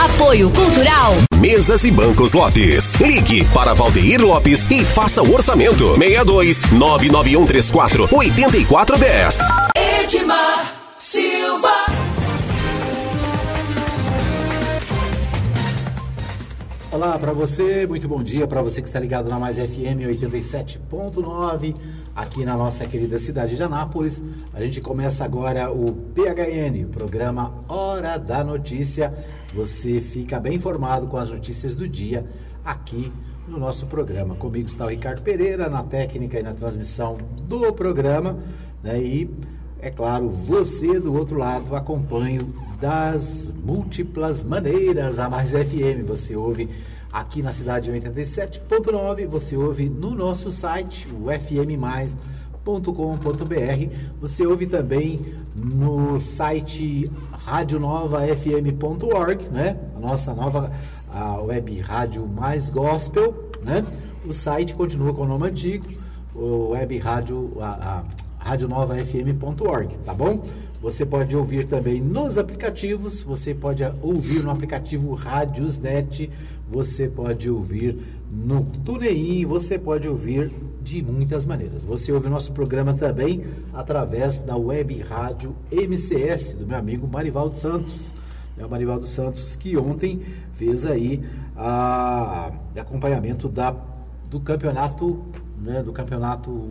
Apoio Cultural. Mesas e Bancos Lopes. Ligue para Valdeir Lopes e faça o orçamento. 62 99134 8410. Edmar Silva. Olá para você, muito bom dia para você que está ligado na Mais FM 87.9 aqui na nossa querida cidade de Anápolis. A gente começa agora o PHN, o programa Hora da Notícia. Você fica bem informado com as notícias do dia aqui no nosso programa. Comigo está o Ricardo Pereira na técnica e na transmissão do programa, né? E é claro, você do outro lado acompanha das múltiplas maneiras a Mais FM. Você ouve aqui na cidade 87.9, você ouve no nosso site, o. Você ouve também no site radionovafm.org, né? A nossa nova a web rádio mais gospel, né? O site continua com o nome antigo, o web rádio a, a radionovafm.org, tá bom? Você pode ouvir também nos aplicativos, você pode ouvir no aplicativo Radiosnet, você pode ouvir no TuneIn, você pode ouvir de muitas maneiras. Você ouve nosso programa também através da web rádio MCS, do meu amigo Marivaldo Santos. É o Marivaldo Santos que ontem fez aí a, acompanhamento da, do campeonato, né, do campeonato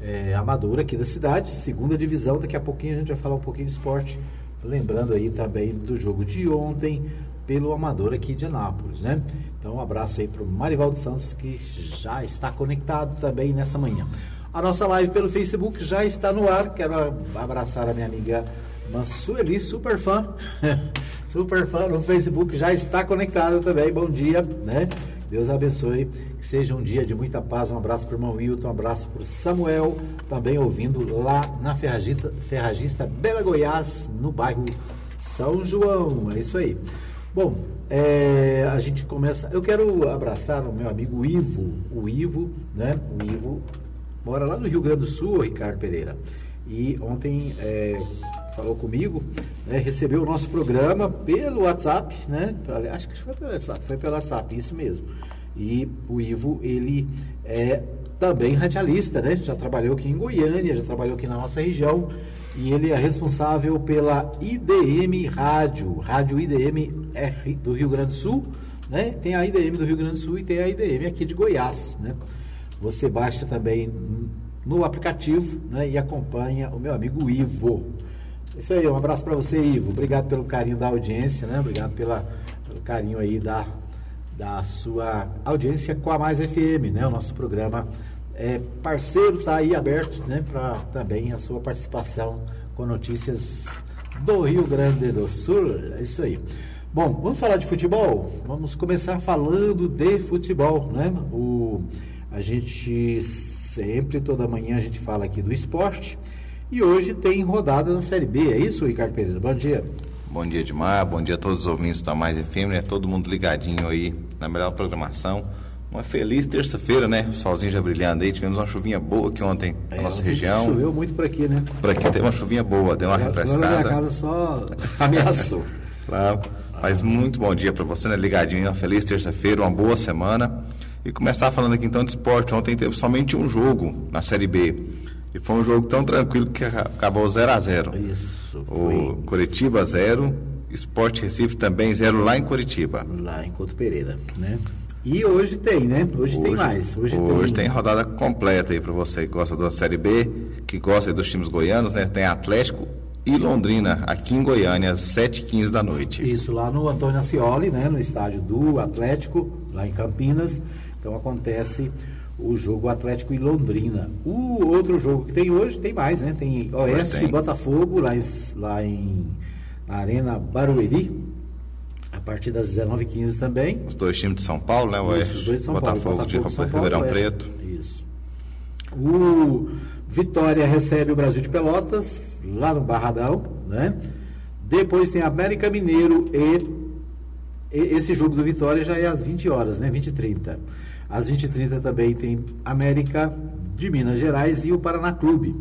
é, amador aqui da cidade, segunda divisão. Daqui a pouquinho a gente vai falar um pouquinho de esporte, lembrando aí também do jogo de ontem pelo amador aqui de Anápolis, né? Então um abraço aí para o Marivaldo Santos que já está conectado também nessa manhã. A nossa live pelo Facebook já está no ar. Quero abraçar a minha amiga Mansueli, super fã, super fã no Facebook, já está conectada também. Bom dia, né? Deus abençoe, que seja um dia de muita paz. Um abraço para o irmão Wilton, um abraço para o Samuel, também ouvindo lá na Ferragista, Ferragista Bela Goiás, no bairro São João. É isso aí. Bom, é, a gente começa. Eu quero abraçar o meu amigo Ivo. O Ivo, né? O Ivo mora lá no Rio Grande do Sul, Ricardo Pereira. E ontem é, falou comigo, né, recebeu o nosso programa pelo WhatsApp, né? Acho que foi pelo WhatsApp, foi pelo WhatsApp, isso mesmo. E o Ivo, ele é também radialista, né? Já trabalhou aqui em Goiânia, já trabalhou aqui na nossa região e ele é responsável pela IDM Rádio, Rádio IDM R do Rio Grande do Sul, né? Tem a IDM do Rio Grande do Sul e tem a IDM aqui de Goiás, né? Você baixa também no aplicativo, né? E acompanha o meu amigo Ivo. Isso aí, um abraço para você, Ivo. Obrigado pelo carinho da audiência, né? Obrigado pela, pelo carinho aí da, da sua audiência com a Mais FM, né? O nosso programa é parceiro, está aí aberto, né? Para também a sua participação com notícias do Rio Grande do Sul. É isso aí. Bom, vamos falar de futebol? Vamos começar falando de futebol, né? O, a gente sempre, toda manhã, a gente fala aqui do esporte. E hoje tem rodada na Série B, é isso, Ricardo Pereira? Bom dia. Bom dia, Edmar. Bom dia a todos os ouvintes da Mais FM, né? Todo mundo ligadinho aí na melhor programação. Uma feliz terça-feira, né? O solzinho já brilhando aí. Tivemos uma chuvinha boa aqui ontem na É, nossa ontem região. Choveu muito por aqui, né? Por aqui teve uma chuvinha boa, deu uma Lá na minha refrescada. casa só ameaçou. Claro. Mas muito bom dia para você, né? Ligadinho, uma feliz terça-feira, uma boa semana. E começar falando aqui então de esporte. Ontem teve somente um jogo na Série B. E foi um jogo tão tranquilo que aca- acabou 0 a 0 Isso, O foi Curitiba 0, Esporte Recife também 0 lá em Curitiba. lá em Couto Pereira, né? E hoje tem, né? Hoje, tem mais. Hoje, hoje tem... tem rodada completa aí para você que gosta da Série B, que gosta dos times goianos, né? Tem Atlético e Londrina aqui em Goiânia às 7h15 da noite. Isso, lá no Antônio Ascioli, né? No estádio do Atlético, lá em Campinas. Então acontece o jogo Atlético e Londrina. O outro jogo que tem hoje, tem mais, né? Tem Oeste e Botafogo, lá em, lá em na Arena Barueri, partir das 19h15 também. Os dois times de São Paulo, né? O Isso, os dois de São Paulo. Botafogo, de São Paulo, Ribeirão. Preto. Isso. O Vitória recebe o Brasil de Pelotas, lá no Barradão, né? Depois tem América Mineiro e, e esse jogo do Vitória já é às 20 horas, né? 20 e 30. Às 20 e 30 também tem América de Minas Gerais e o Paraná Clube,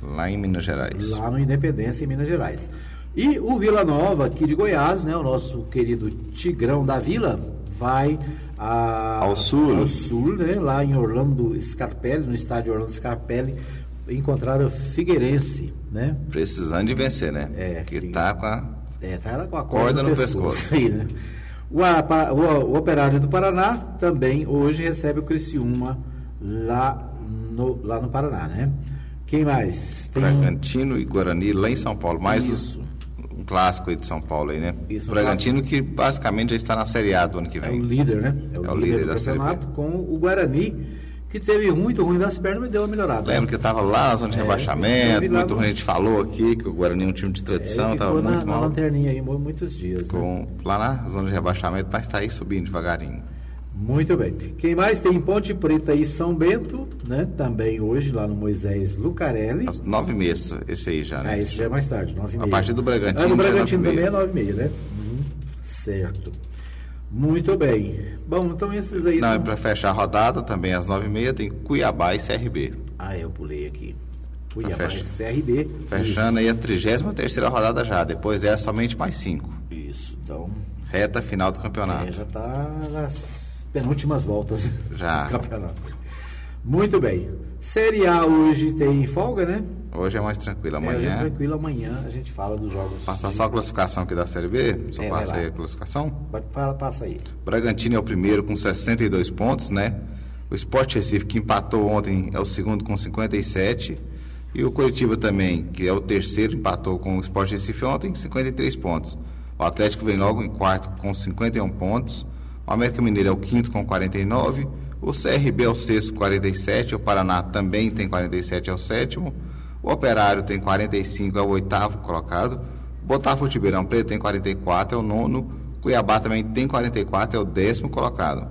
Lá em Minas Gerais. lá no Independência, em Minas Gerais. E o Vila Nova, aqui de Goiás, né, o nosso querido Tigrão da Vila, vai a- Ao sul. ao sul, né, lá em Orlando Scarpelli, no estádio Orlando Scarpelli, encontrar o Figueirense, né? Precisando de vencer, né? É, que sim. tá com a. É, tá com a Corda corda, no no, pescoço. pescoço. Aí, né? o, o- o Operário do Paraná também hoje recebe o Criciúma lá no, lá no Paraná, né? Quem mais? Tem Bragantino e Guarani lá em São Paulo. Mais Isso. Um, clássico aí de São Paulo aí, né? Isso, um Bragantino que basicamente já está na Série A do ano que é o vem. líder, né? É o, É o líder, líder do campeonato com o Guarani, que teve muito ruim das pernas, mas deu uma melhorada. Lembro que estava lá na zona de É, rebaixamento, muito ruim. A gente falou aqui que o Guarani é um time de É, tradição, estava na, muito na mal. lanterninha aí mu- muitos dias. né? Com, lá na zona de rebaixamento, mas está aí subindo devagarinho. Muito bem. Quem mais tem Ponte Preta e São Bento, né? Também hoje lá no Moisés Lucarelli. Às nove meses, esse aí já, né? Ah, esse já é mais tarde, 9 e A meia. partir do Bragantino Ah, no é Bragantino nove e também é meia. 9 e meia, né? Uhum. Certo. Muito bem. Bom, então esses aí Não, são... e para fechar a rodada, também às nove e meia, tem Cuiabá e CRB. Ah, eu pulei aqui. Cuiabá e CRB. Fechando aí a 33 terceira rodada já, depois é somente mais cinco. Isso, Isso, então... Reta final do É, campeonato. já está nas penúltimas voltas Já. do campeonato. Muito bem. Série A hoje tem folga, né? Hoje é mais tranquilo. É, hoje é Amanhã, tranquilo, amanhã a gente fala dos jogos. passar só a classificação aqui da Série B. Só É, passa aí a classificação. Pode falar, passa aí. Bragantino é o primeiro com 62 pontos, né? O Sport Recife, que empatou ontem, é o segundo com 57. E o Curitiba também, que é o terceiro, empatou com o Sport Recife ontem, 53 pontos. O Atlético vem logo em quarto com 51 pontos. O América Mineiro é o quinto com 49. O CRB é o sexto com 47. O Paraná também tem 47, é o sétimo. O Operário tem 45, é o oitavo colocado. Botafogo de Ribeirão Preto tem 44, é o nono. Cuiabá também tem 44, é o décimo colocado.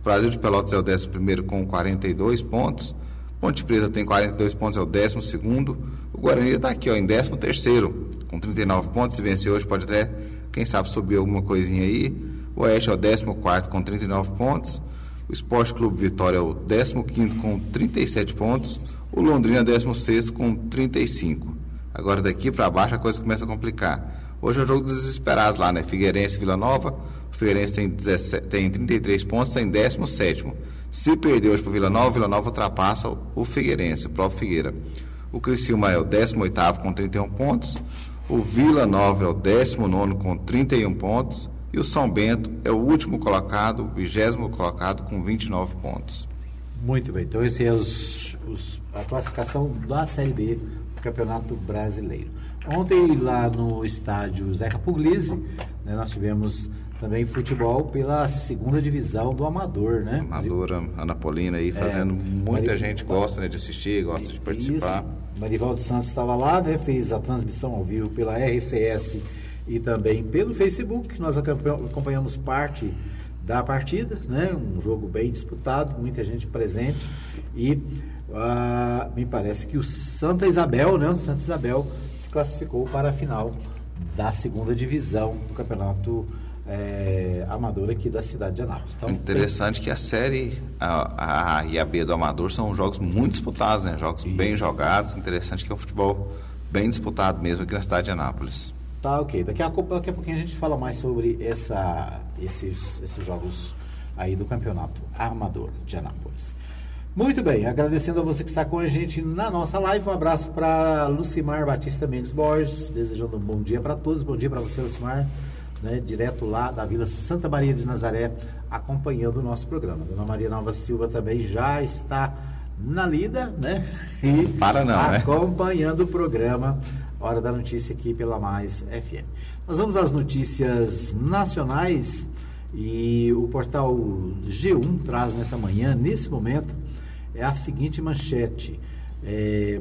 O Brasil de Pelotas é o décimo primeiro com 42 pontos. Ponte Preta tem 42 pontos, é o décimo segundo. O Guarani está aqui, ó, em décimo terceiro, com 39 pontos. Se vencer hoje, pode até, quem sabe, subir alguma coisinha aí. O Oeste é o décimo quarto com 39 pontos. O Esporte Clube Vitória é o décimo quinto com 37 pontos. O Londrina é o décimo sexto com 35. Agora daqui para baixo a coisa começa a complicar. Hoje é o jogo dos desesperados lá, né? Figueirense e Vila Nova. O Figueirense tem, 17, tem 33 pontos, está em 17. Se perder hoje para Vila Nova, o Vila Nova ultrapassa o- o Figueirense, o próprio Figueira. O Criciúma é o 18 com 31 pontos. O Vila Nova é o 19 com 31 pontos. E o São Bento é o último colocado, o vigésimo colocado com 29 pontos. Muito bem. Então, esse é os, os- a classificação da Série B do Campeonato Brasileiro. Ontem, lá no estádio Zeca Puglisi, né, nós tivemos também futebol pela segunda divisão do Amador, né? Amadora, Ana Polina aí fazendo. muita É, Mari- gente gosta né, de assistir, gosta de participar. Isso. Marivaldo Santos estava lá, né, fez a transmissão ao vivo pela RCS e também pelo Facebook. Nós acompanha- acompanhamos parte da partida, né, um jogo bem disputado, muita gente presente e ah, me parece que o Santa Isabel, né, o Santa Isabel se classificou para a final da segunda divisão do campeonato eh, amador aqui da cidade de Anápolis. Então, Interessante que a série a, a e a B do Amador são jogos muito disputados, né? Jogos bem Isso. jogados. Interessante que é um futebol bem disputado mesmo aqui na cidade de Anápolis. Tá, ok. Daqui a, daqui a pouquinho a gente fala mais sobre essa, esses, esses jogos aí do campeonato armador de Anápolis. Muito bem, agradecendo a você que está com a gente na nossa live. Um abraço para Lucimar Batista Mendes Borges, desejando um bom dia para todos. Bom dia para você, Lucimar, né, direto lá da Vila Santa Maria de Nazaré, acompanhando o nosso programa. Dona Maria Nova Silva também já está na lida, né? E Para não, né? acompanhando o programa Hora da Notícia aqui pela Mais FM. Nós vamos às notícias nacionais e o portal G1 traz nessa manhã, nesse momento, é a seguinte manchete: É,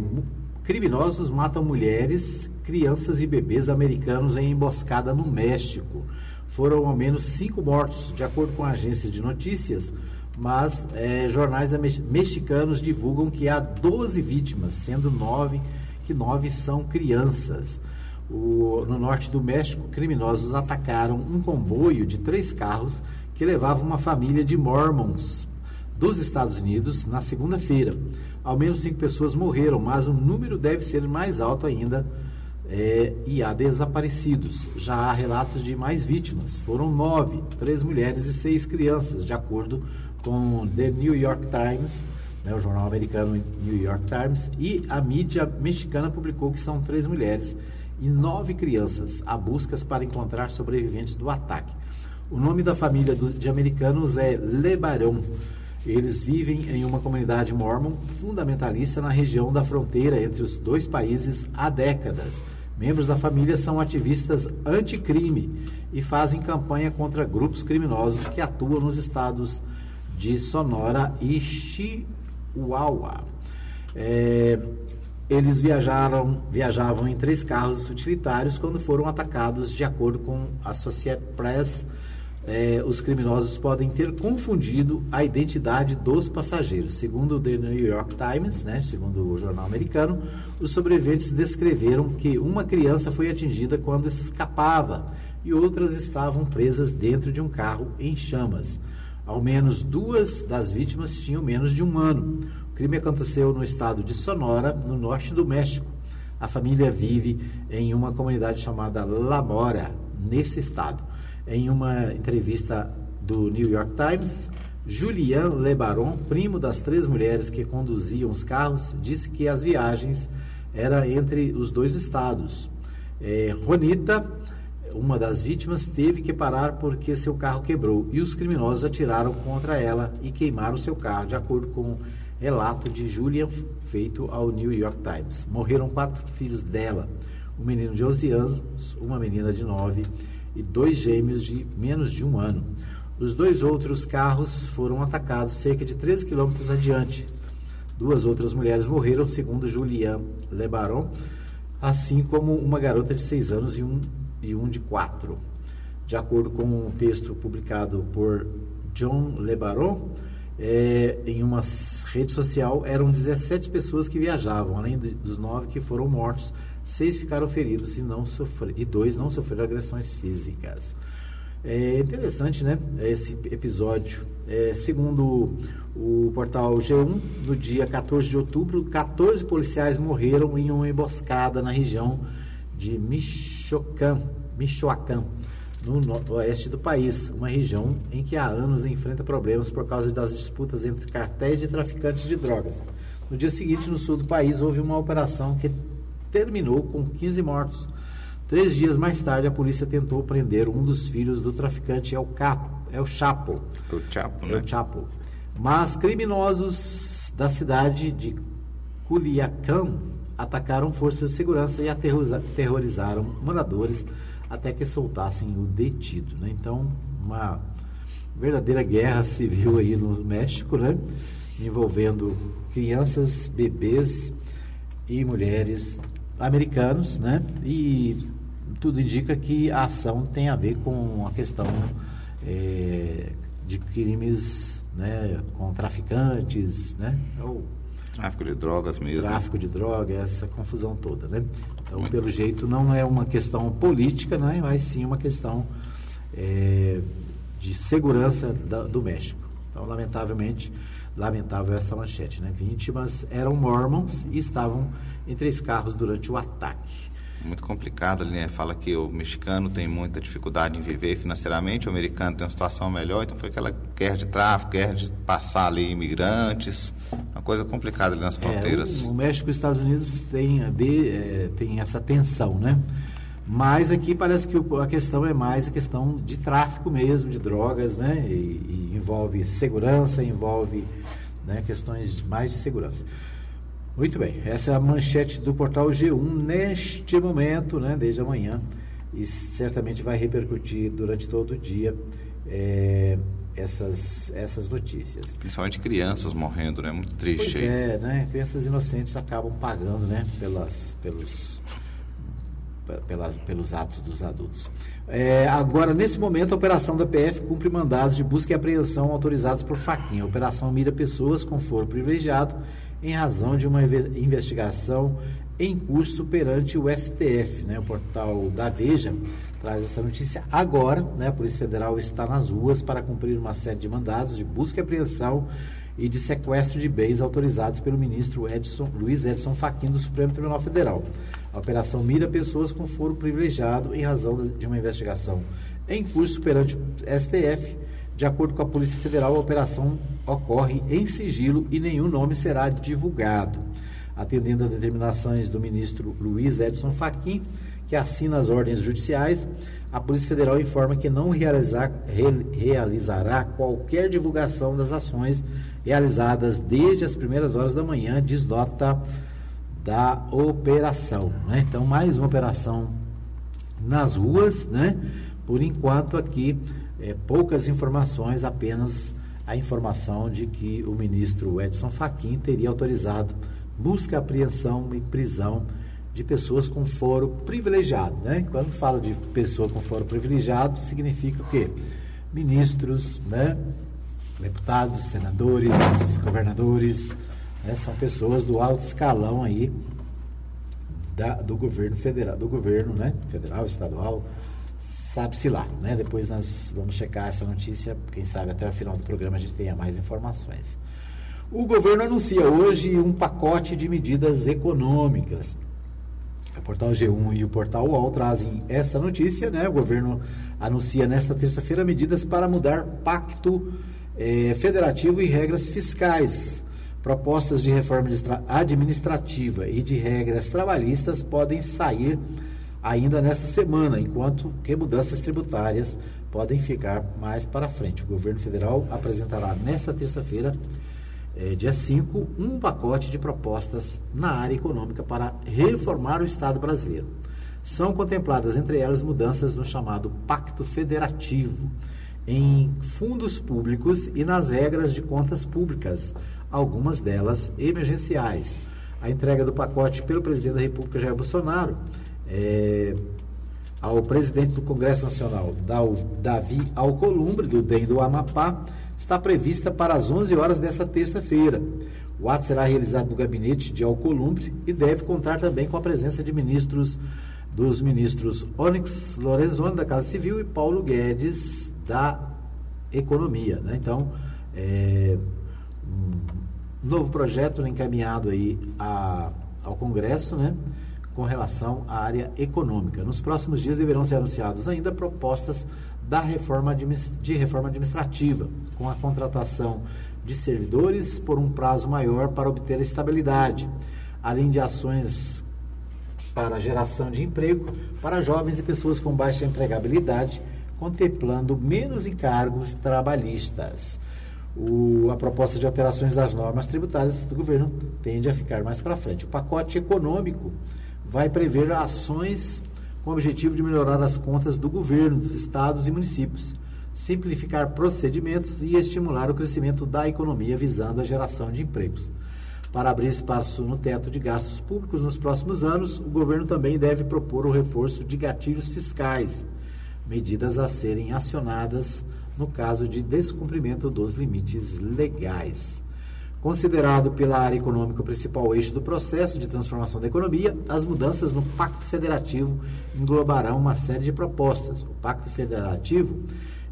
criminosos matam mulheres, crianças e bebês americanos em emboscada no México. Foram ao menos cinco mortos, de acordo com agências de notícias, mas eh, jornais mexicanos divulgam que há 12 vítimas, sendo nove que nove são crianças. O- no norte do México, criminosos atacaram um comboio de três carros que levava uma família de mormons dos Estados Unidos na segunda-feira. Ao menos cinco pessoas morreram, mas o número deve ser mais alto ainda é, e há desaparecidos. Já há relatos de mais vítimas. Foram nove, três mulheres e seis crianças, de acordo com The New York Times, né, o jornal americano New York Times, e a mídia mexicana publicou que são três mulheres e nove crianças a buscas para encontrar sobreviventes do ataque. O nome da família do, de americanos é Lebaron. Eles vivem em uma comunidade mormon fundamentalista na região da fronteira entre os dois países há décadas. Membros da família são ativistas anticrime e fazem campanha contra grupos criminosos que atuam nos estados de Sonora e Chihuahua. É, eles viajaram, viajavam em três carros utilitários quando foram atacados, de acordo com a Associated Press. É, os criminosos podem ter confundido a identidade dos passageiros. Segundo o The New York Times, né, segundo o jornal americano, os sobreviventes descreveram que uma criança foi atingida quando escapava e outras estavam presas dentro de um carro em chamas. Ao menos duas das vítimas tinham menos de um ano. O crime aconteceu no estado de Sonora, no norte do México. A família vive em uma comunidade chamada La Mora, nesse estado. Em uma entrevista do New York Times, Julian Lebaron, primo das três mulheres que conduziam os carros, disse que as viagens eram entre os dois estados. É, Ronita uma das vítimas teve que parar porque seu carro quebrou e os criminosos atiraram contra ela e queimaram seu carro, de acordo com relato de Julian feito ao New York Times. Morreram quatro filhos dela, um menino de 11 anos, uma menina de 9 e dois gêmeos de menos de um ano. Os dois outros carros foram atacados cerca de 3 quilômetros adiante. Duas outras mulheres morreram, segundo Julian Lebaron, assim como uma garota de 6 anos e um e um de quatro. De acordo com um texto publicado por John Lebaron, é, em uma rede social, eram 17 pessoas que viajavam, além de, dos nove que foram mortos, seis ficaram feridos e, não sofre, e dois não sofreram agressões físicas. É interessante, né? Esse episódio. É, segundo o portal G1, no dia 14 de outubro, 14 policiais morreram em uma emboscada na região de Michoacán, Michoacán no, oeste do país, uma região em que há anos enfrenta problemas por causa das disputas entre cartéis de traficantes de drogas. No dia seguinte, no sul do país, houve uma operação que terminou com 15 mortos. Três dias mais tarde, a polícia tentou prender um dos filhos do traficante El Capo, El Chapo. O Chapo, né? El Chapo. Mas criminosos da cidade de Culiacán atacaram forças de segurança e aterrorizaram moradores até que soltassem o detido. Né? Então, uma verdadeira guerra civil aí no México, né? envolvendo crianças, bebês e mulheres americanos, né? E tudo indica que a ação tem a ver com a questão é, de crimes, né? Com traficantes, né? Tráfico de drogas mesmo. Tráfico de drogas, essa confusão toda, né? Então, Muito. pelo jeito, não é uma questão política, né? mas sim uma questão é, de segurança da, do México. Então, lamentavelmente, lamentável essa manchete, né? Vítimas eram mormons e estavam em três carros durante o ataque muito complicado ali, né? Fala que o mexicano tem muita dificuldade em viver financeiramente, o americano tem uma situação melhor, então foi aquela guerra de tráfico, guerra de passar ali imigrantes, uma coisa complicada ali nas fronteiras. É, o, o, México e os Estados Unidos têm, é, tem essa tensão, né? Mas aqui parece que a questão é mais a questão de tráfico mesmo, de drogas, né? E, e envolve segurança, envolve né, questões mais de segurança. Muito bem, essa é a manchete do portal G1 neste momento, né, desde amanhã, e certamente vai repercutir durante todo o dia é, essas, essas notícias. Principalmente crianças morrendo, né? Muito triste. Pois é, né? Crianças inocentes acabam pagando, né? Pelas, pelos, pelas, pelos atos dos adultos. É, agora, nesse momento, a operação da PF cumpre mandados de busca e apreensão autorizados por Faquinha. A operação mira pessoas com foro privilegiado em razão de uma investigação em curso perante o STF. Né? O portal da Veja traz essa notícia agora. Né? A Polícia Federal está nas ruas para cumprir uma série de mandados de busca e apreensão e de sequestro de bens autorizados pelo ministro Edson, Luiz Edson Fachin do Supremo Tribunal Federal. A operação mira pessoas com foro privilegiado em razão de uma investigação em curso perante o STF. De acordo com a Polícia Federal, a operação ocorre em sigilo e nenhum nome será divulgado. Atendendo às determinações do ministro Luiz Edson Fachin, que assina as ordens judiciais, a Polícia Federal informa que não realizar, re, realizará qualquer divulgação das ações realizadas desde as primeiras horas da manhã, diz nota da operação. Né? Então, mais uma operação nas ruas, né? Por enquanto, aqui, é, poucas informações, apenas a informação de que o ministro Edson Fachin teria autorizado busca, apreensão e prisão de pessoas com foro privilegiado. Né? Quando falo de pessoa com foro privilegiado, significa o quê? Ministros, né? deputados, senadores, governadores, né? são pessoas do alto escalão aí da, do governo federal, do governo né? federal, estadual, sabe-se lá. Né? Depois nós vamos checar essa notícia, quem sabe até o final do programa a gente tenha mais informações. O governo anuncia hoje um pacote de medidas econômicas o portal G1 e o portal UOL trazem essa notícia, né? O governo anuncia nesta terça-feira medidas para mudar pacto eh, federativo e regras fiscais. Propostas de reforma administrativa e de regras trabalhistas podem sair ainda nesta semana, enquanto que mudanças tributárias podem ficar mais para frente. O governo federal apresentará nesta terça-feira é, dia 5, um pacote de propostas na área econômica para reformar o Estado brasileiro. São contempladas, entre elas, mudanças no chamado Pacto Federativo, em fundos públicos e nas regras de contas públicas, algumas delas emergenciais. A entrega do pacote pelo presidente da República, Jair Bolsonaro, é, ao presidente do Congresso Nacional, Davi Alcolumbre, do DEM do Amapá, está prevista para as 11 horas desta terça-feira. O ato será realizado no gabinete de Alcolumbre e deve contar também com a presença de ministros dos ministros Onyx Lorenzoni da Casa Civil e Paulo Guedes da Economia. Né? Então, é, um novo projeto encaminhado aí a, ao Congresso, né? Com relação à área econômica. Nos próximos dias deverão ser anunciados ainda propostas da reforma de reforma administrativa, com a contratação de servidores por um prazo maior para obter estabilidade, além de ações para geração de emprego para jovens e pessoas com baixa empregabilidade, contemplando menos encargos trabalhistas. O, a proposta de alterações das normas tributárias do governo tende a ficar mais para frente. O pacote econômico vai prever ações com o objetivo de melhorar as contas do governo, dos estados e municípios, simplificar procedimentos e estimular o crescimento da economia visando a geração de empregos. Para abrir espaço no teto de gastos públicos nos próximos anos, o governo também deve propor o reforço de gatilhos fiscais, medidas a serem acionadas no caso de descumprimento dos limites legais. Considerado pela área econômica o principal eixo do processo de transformação da economia, as mudanças no Pacto Federativo englobarão uma série de propostas. O Pacto Federativo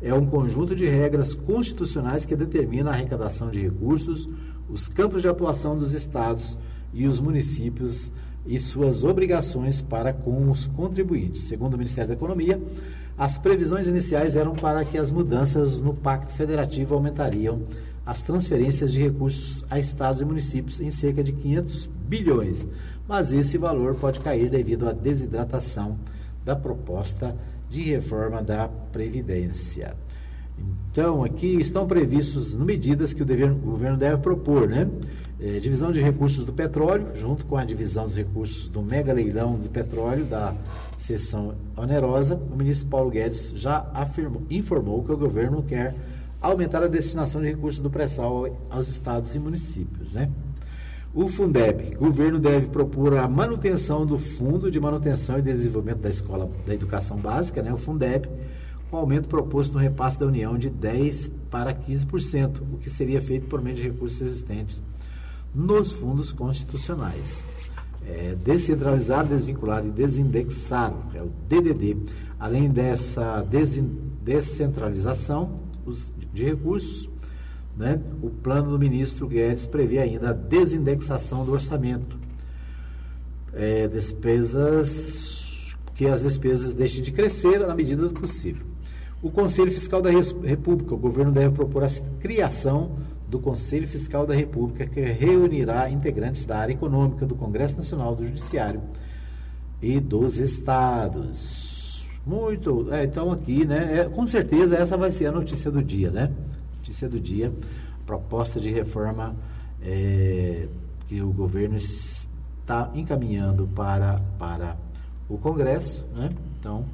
é um conjunto de regras constitucionais que determina a arrecadação de recursos, os campos de atuação dos estados e os municípios e suas obrigações para com os contribuintes. Segundo o Ministério da Economia, as previsões iniciais eram para que as mudanças no Pacto Federativo aumentariam as transferências de recursos a estados e municípios em cerca de 500 bilhões, mas esse valor pode cair devido à desidratação da proposta de reforma da Previdência. Então, aqui estão previstos medidas que o, dever, o governo deve propor, né? É, divisão de recursos do petróleo, junto com a divisão dos recursos do mega leilão de petróleo da seção onerosa, o ministro Paulo Guedes já afirmou, informou que o governo quer aumentar a destinação de recursos do pré-sal aos estados e municípios. Né? O Fundeb, governo deve propor a manutenção do Fundo de Manutenção e Desenvolvimento da Escola da Educação Básica, né? o Fundeb, com aumento proposto no repasse da União de 10% para 15%, o que seria feito por meio de recursos existentes nos fundos constitucionais. É, descentralizar, desvincular e desindexar, é o DDD. Além dessa descentralização, de recursos, né? o plano do ministro Guedes prevê ainda a desindexação do orçamento. é, despesas que as despesas deixem de crescer na medida do possível. O Conselho Fiscal da República, o governo deve propor a criação do Conselho Fiscal da República, que reunirá integrantes da área econômica do Congresso Nacional do Judiciário e dos estados. Muito, é, então aqui, né, é, com certeza essa vai ser a notícia do dia, né? Notícia do dia, proposta de reforma é, que o governo está encaminhando para, para o Congresso, né? Então,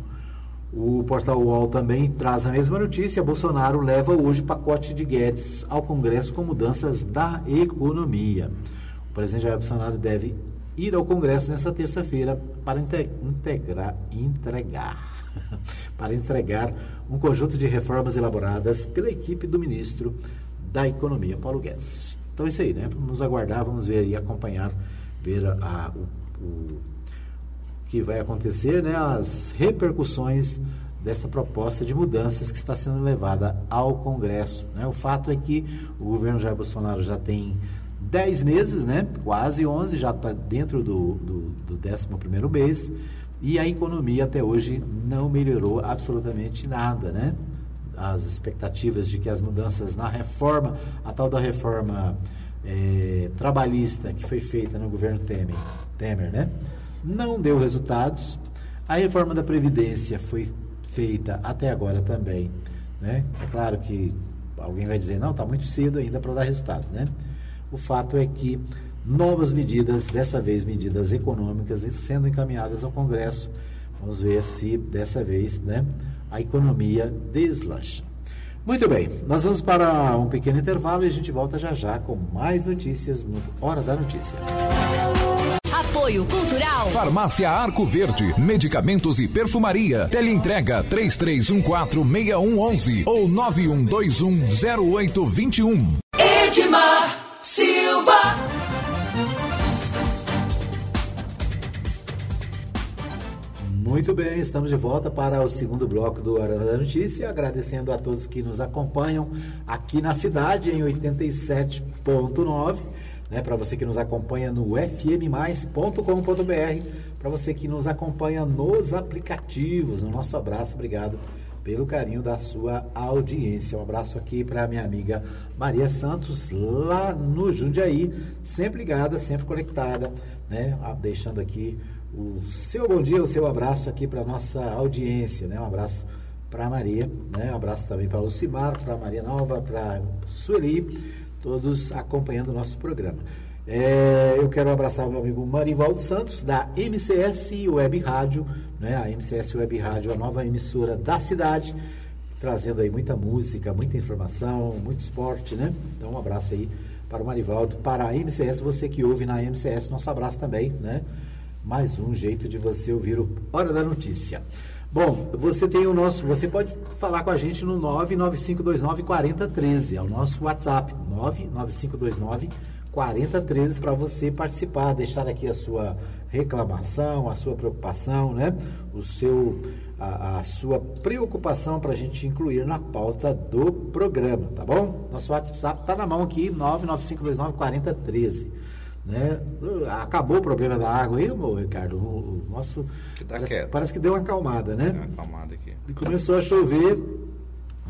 o portal UOL também traz a mesma notícia. Bolsonaro leva hoje pacote de Guedes ao Congresso com mudanças da economia. O presidente Jair Bolsonaro deve ir ao Congresso nesta terça-feira para integrar, entregar, para entregar um conjunto de reformas elaboradas pela equipe do ministro da Economia, Paulo Guedes. Então é isso aí, né? Vamos aguardar, vamos ver e acompanhar, ver a, a o, o que vai acontecer, né, as repercussões dessa proposta de mudanças que está sendo levada ao Congresso. Né? O fato é que o governo Jair Bolsonaro já tem 10 meses, né, quase 11, já está dentro do, do, do 11º mês, e a economia até hoje não melhorou absolutamente nada, né? As expectativas de que as mudanças na reforma, a tal da reforma é, trabalhista que foi feita no governo Temer, Temer né? não deu resultados. A reforma da Previdência foi feita até agora também. Né? É claro que alguém vai dizer, não, está muito cedo ainda para dar resultado. Né? O fato é que novas medidas, dessa vez medidas econômicas, sendo encaminhadas ao Congresso. Vamos ver se dessa vez né, a economia deslancha. Muito bem, nós vamos para um pequeno intervalo e a gente volta já já com mais notícias no Hora da Notícia. Apoio Cultural. Farmácia Arco Verde. Medicamentos e perfumaria. Teleentrega 33146111 ou 91210821. Edmar Silva. Muito bem, estamos de volta para o segundo bloco do Hora da Notícia, agradecendo a todos que nos acompanham aqui na cidade em 87.9 né, para você que nos acompanha no fmmais.com.br, para você que nos acompanha nos aplicativos. Um nosso abraço, obrigado pelo carinho da sua audiência. Um abraço aqui para minha amiga Maria Santos, lá no Jundiaí, sempre ligada, sempre conectada, né, deixando aqui o seu bom dia, o seu abraço aqui para nossa audiência, né? Um abraço para Maria, né? Um abraço também para Lucimar, para Maria Nova, para Sueli, todos acompanhando o nosso programa. É, eu quero abraçar o meu amigo Marivaldo Santos, da MCS Web Rádio, né? a MCS Web Rádio, a nova emissora da cidade, trazendo aí muita música, muita informação, muito esporte, né? Então, um abraço aí para o Marivaldo, para a MCS, você que ouve na MCS, nosso abraço também, né? Mais um jeito de você ouvir o Hora da Notícia. Bom, você tem o nosso, você pode falar com a gente no 99529 4013, é o nosso WhatsApp, 99529 4013 para você participar, deixar aqui a sua reclamação, a sua preocupação, né? O seu a, a sua preocupação para a gente incluir na pauta do programa, tá bom? Nosso WhatsApp está na mão aqui, 99529 4013. Né? Acabou o problema da água aí, meu Ricardo? O, o nosso. Que tá parece, parece, que deu uma acalmada, né? Deu uma acalmada aqui. E começou a chover,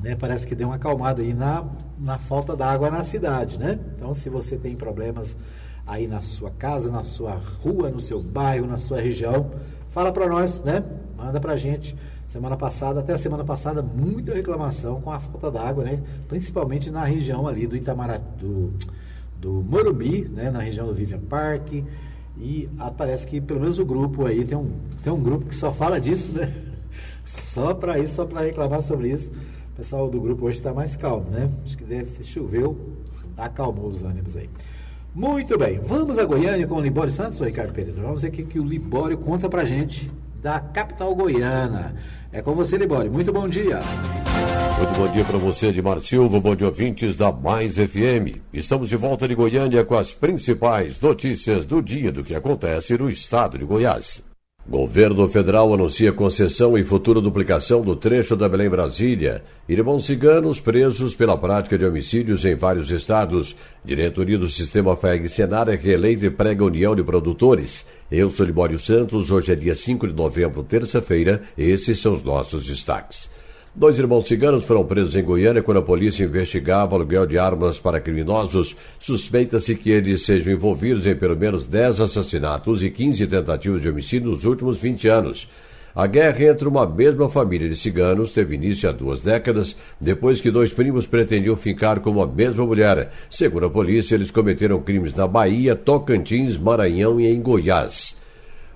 né? Parece que deu uma acalmada aí na, na falta d'água na cidade, né? Então, se você tem problemas aí na sua casa, na sua rua, no seu bairro, na sua região, fala para nós, né? Manda pra gente. Semana passada, até a semana passada, muita reclamação com a falta d'água, né? Principalmente na região ali do Itamaraty, do do Morumbi, né, na região do Vivian Park. E parece que pelo menos o grupo aí tem um, tem um grupo que só fala disso, né? Só para isso, só para reclamar sobre isso. O pessoal do grupo hoje está mais calmo, né? Acho que deve choveu, acalmou os ânimos aí. Muito bem, vamos a Goiânia com o Libório Santos Ricardo Pereira? Vamos ver o que, que o Libório conta pra gente da capital goiana. É com você, Libório. Muito bom dia. Muito bom dia para você, Edmar Silva, bom dia ouvintes da Mais FM. Estamos de volta de Goiânia com as principais notícias do dia do que acontece no estado de Goiás. Governo federal anuncia concessão e futura duplicação do trecho da Belém-Brasília. Irmãos ciganos presos pela prática de homicídios em vários estados. Diretoria do Sistema FEG Senar é reeleita e prega união de produtores. Eu sou Libório Santos, hoje é dia 5 de novembro, terça-feira. Esses são os nossos destaques. Dois irmãos ciganos foram presos em Goiânia quando a polícia investigava aluguel de armas para criminosos. Suspeita-se que eles sejam envolvidos em pelo menos 10 assassinatos e 15 tentativas de homicídio nos últimos 20 anos. A guerra entre uma mesma família de ciganos teve início há duas décadas, depois que dois primos pretendiam ficar com a mesma mulher. Segundo a polícia, eles cometeram crimes na Bahia, Tocantins, Maranhão e em Goiás.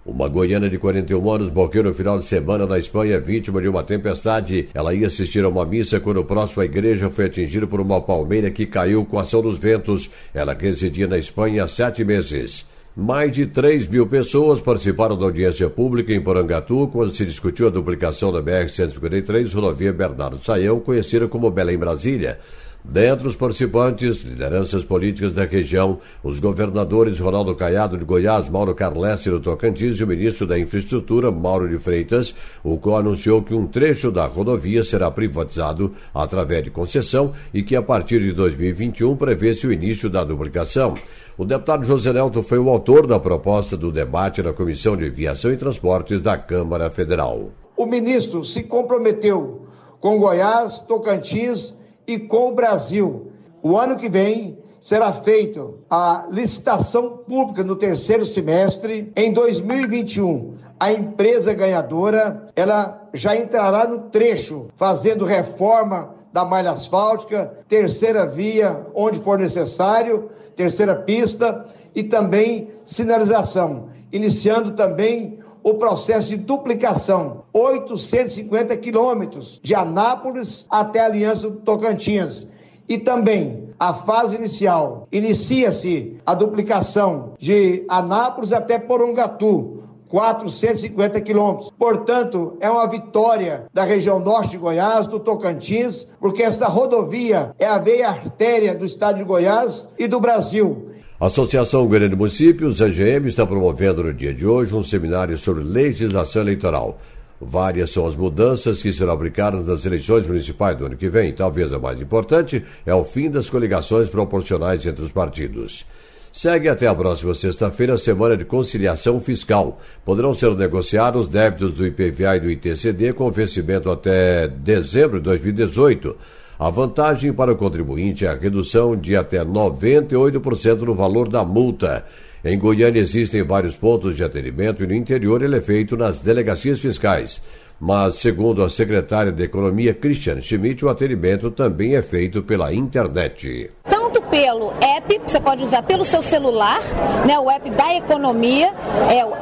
Uma goiana de 41 anos morreu no final de semana na Espanha, vítima de uma tempestade. Ela ia assistir a uma missa quando próximo à igreja foi atingida por uma palmeira que caiu com a ação dos ventos. Ela residia na Espanha há sete meses. Mais de 3 mil pessoas participaram da audiência pública em Porangatu quando se discutiu a duplicação da BR-153, rodovia Bernardo Saião, conhecida como Belém Brasília. Dentre os participantes, lideranças políticas da região, os governadores Ronaldo Caiado de Goiás, Mauro Carleste do Tocantins e o ministro da Infraestrutura, Mauro de Freitas, o qual anunciou que um trecho da rodovia será privatizado através de concessão e que a partir de 2021 prevê-se o início da duplicação. O deputado José Nelto foi o autor da proposta do debate na Comissão de Viação e Transportes da Câmara Federal. O ministro se comprometeu com Goiás, Tocantins e com o Brasil. O ano que vem será feita a licitação pública no terceiro semestre. Em 2021, a empresa ganhadora ela já entrará no trecho, fazendo reforma da malha asfáltica, terceira via onde for necessário, terceira pista e também sinalização, iniciando também o processo de duplicação, 850 quilômetros de Anápolis até a Aliança do Tocantins. E também a fase inicial, inicia-se a duplicação de Anápolis até Porongatu, 450 quilômetros. Portanto, é uma vitória da região norte de Goiás, do Tocantins, porque essa rodovia é a veia artéria do estado de Goiás e do Brasil. Associação Goiânia de Municípios, AGM, está promovendo no dia de hoje um seminário sobre legislação eleitoral. Várias são as mudanças que serão aplicadas nas eleições municipais do ano que vem. Talvez a mais importante é o fim das coligações proporcionais entre os partidos. Segue até a próxima sexta-feira a semana de conciliação fiscal. Poderão ser negociados débitos do IPVA e do ITCD com vencimento até dezembro de 2018. A vantagem para o contribuinte é a redução de até 98% no valor da multa. Em Goiânia existem vários pontos de atendimento e no interior ele é feito nas delegacias fiscais. Mas, segundo a secretária de Economia, Cristiane Schmidt, o atendimento também é feito pela internet. Tanto pelo app, você pode usar pelo seu celular, né, o app da economia, é o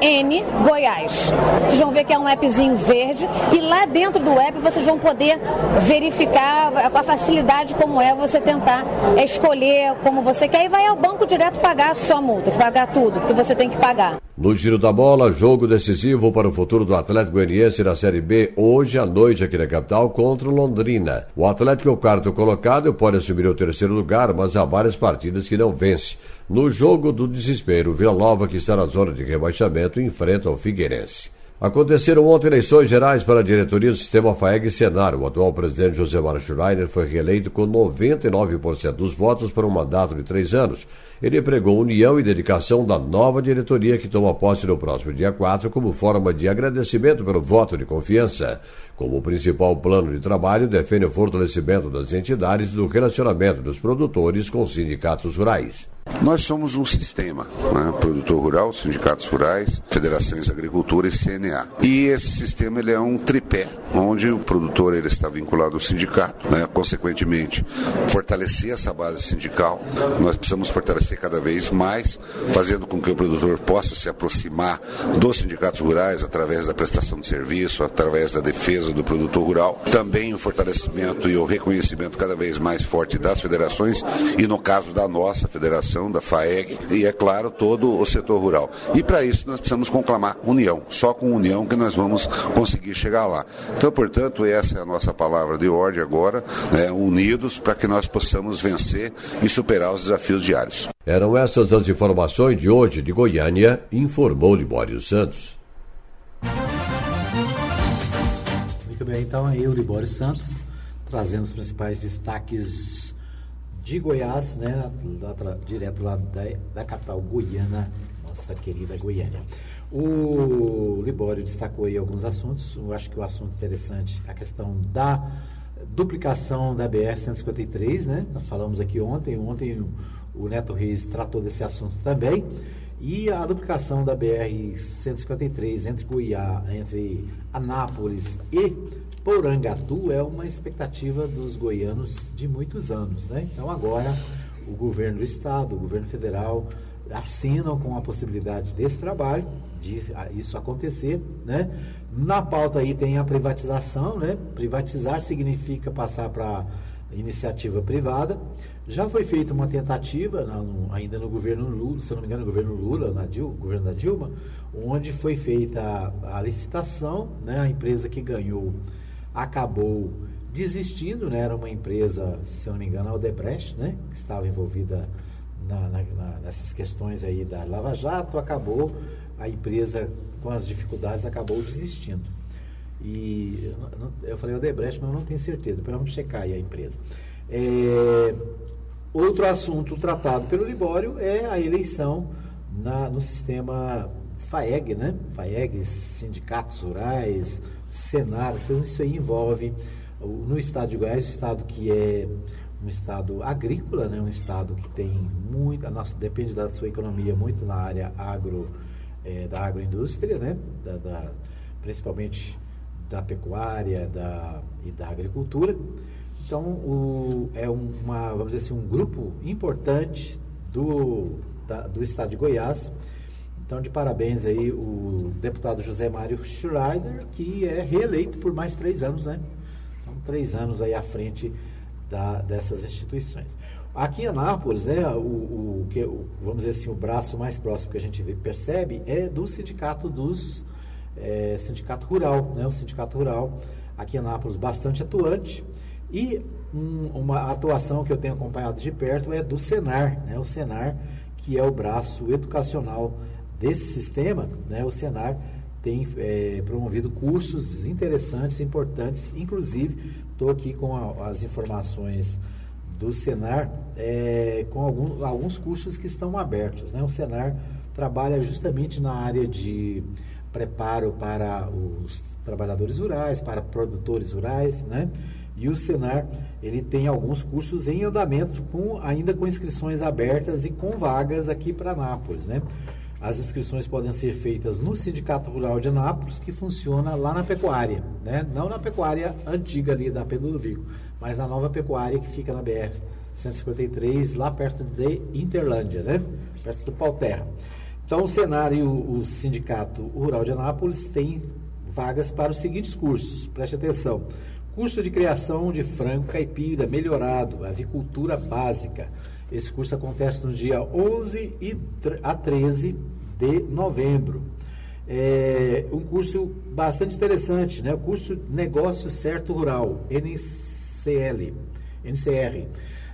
EON Goiás. Vocês vão ver que é um appzinho verde e lá dentro do app vocês vão poder verificar a facilidade como é você tentar escolher como você quer e vai ao banco direto pagar a sua multa, pagar tudo que você tem que pagar. No giro da bola, jogo decisivo para o futuro do Atlético Goianiense na Série B, hoje à noite aqui na capital, contra o Londrina. O Atlético é o quarto colocado e pode assumir o terceiro lugar, mas há várias partidas que não vence. No jogo do desespero, Vila Nova, que está na zona de rebaixamento, enfrenta o Figueirense. Aconteceram ontem eleições gerais para a diretoria do sistema FAEG e Senar. O atual presidente José Mário Schreiner foi reeleito com 99% dos votos para um mandato de três anos. Ele pregou união e dedicação da nova diretoria que toma posse no próximo dia 4 como forma de agradecimento pelo voto de confiança. Como principal plano de trabalho, defende o fortalecimento das entidades e do relacionamento dos produtores com os sindicatos rurais. Nós somos um sistema, né? produtor rural, sindicatos rurais, federações de agricultura e CNA. E esse sistema ele é um tripé, onde o produtor ele está vinculado ao sindicato, né? consequentemente fortalecer essa base sindical. Nós precisamos fortalecer cada vez mais, fazendo com que o produtor possa se aproximar dos sindicatos rurais através da prestação de serviço, através da defesa do produtor rural. Também o fortalecimento e o reconhecimento cada vez mais forte das federações e no caso da nossa federação associação, da FAEG e, é claro, todo o setor rural. E para isso nós precisamos conclamar união. Só com união que nós vamos conseguir chegar lá. Então, portanto, essa é a nossa palavra de ordem agora, né, unidos para que nós possamos vencer e superar os desafios diários. Eram essas as informações de hoje de Goiânia, informou Libório Santos. Muito bem, então aí o Libório Santos trazendo os principais destaques de Goiás, né, direto lá da, da capital goiana, nossa querida Goiânia. O Libório destacou aí alguns assuntos, eu acho que o assunto interessante é a questão da duplicação da BR-153, né? Nós falamos aqui ontem, ontem o Neto Reis tratou desse assunto também. E a duplicação da BR-153 entre Goiás, entre Anápolis e Porangatu é uma expectativa dos goianos de muitos anos, né? Então agora o governo do estado, o governo federal assinam com a possibilidade desse trabalho, de isso acontecer, né? Na pauta aí tem a privatização, né? Privatizar significa passar para iniciativa privada. Já foi feita uma tentativa, no, ainda no governo Lula, se não me engano, no governo Lula, na governo da Dilma, onde foi feita a, a licitação, né? A empresa que ganhou acabou desistindo, né? Era uma empresa, se eu não me engano, a Odebrecht, né? Que estava envolvida na, na, na, nessas questões aí da Lava Jato, acabou, a empresa com as dificuldades acabou desistindo. E eu falei Odebrecht, mas eu não tenho certeza, vamos checar aí a empresa. É, outro assunto tratado pelo Libório é a eleição no sistema FAEG, né? FAEG, sindicatos rurais, Senar, então isso aí envolve no estado de Goiás, o estado que é um estado agrícola, né? um estado que tem muito, nossa, depende da sua economia muito na área agro, é, da agroindústria, né? Da, da, principalmente da pecuária da, e da agricultura. Então, o, é uma, vamos dizer assim, um grupo importante do, da, do estado de Goiás. Então, de parabéns aí o deputado José Mário Schreider, que é reeleito por mais três anos, né? Então, três anos aí à frente da, dessas instituições. Aqui em Anápolis, né, o, o, que, o, vamos dizer assim, o braço mais próximo que a gente percebe é do sindicato dos é, sindicato rural, né, o sindicato rural aqui em Anápolis bastante atuante e um, uma atuação que eu tenho acompanhado de perto é do Senar, né, o Senar que é o braço educacional desse sistema, né, o Senar tem é, promovido cursos interessantes, importantes, inclusive estou aqui com a, as informações do Senar, é, com algum, alguns cursos que estão abertos. Né? O Senar trabalha justamente na área de preparo para os trabalhadores rurais, para produtores rurais, né? E o Senar, ele tem alguns cursos em andamento, com, ainda com inscrições abertas e com vagas aqui para Anápolis, né? As inscrições podem ser feitas no Sindicato Rural de Anápolis, que funciona lá na pecuária, né? Não na pecuária antiga ali da Pedro do Vico, mas na nova pecuária que fica na BR 153, lá perto de Interlândia, né? Perto do Pau Terra. Então, o Senar e o, o Sindicato Rural de Anápolis têm vagas para os seguintes cursos. Preste atenção. Curso de criação de frango caipira melhorado, avicultura básica esse curso acontece no dia 11 e a 13 de novembro. É um curso bastante interessante, né? O curso Negócio Certo Rural, NCL, NCR.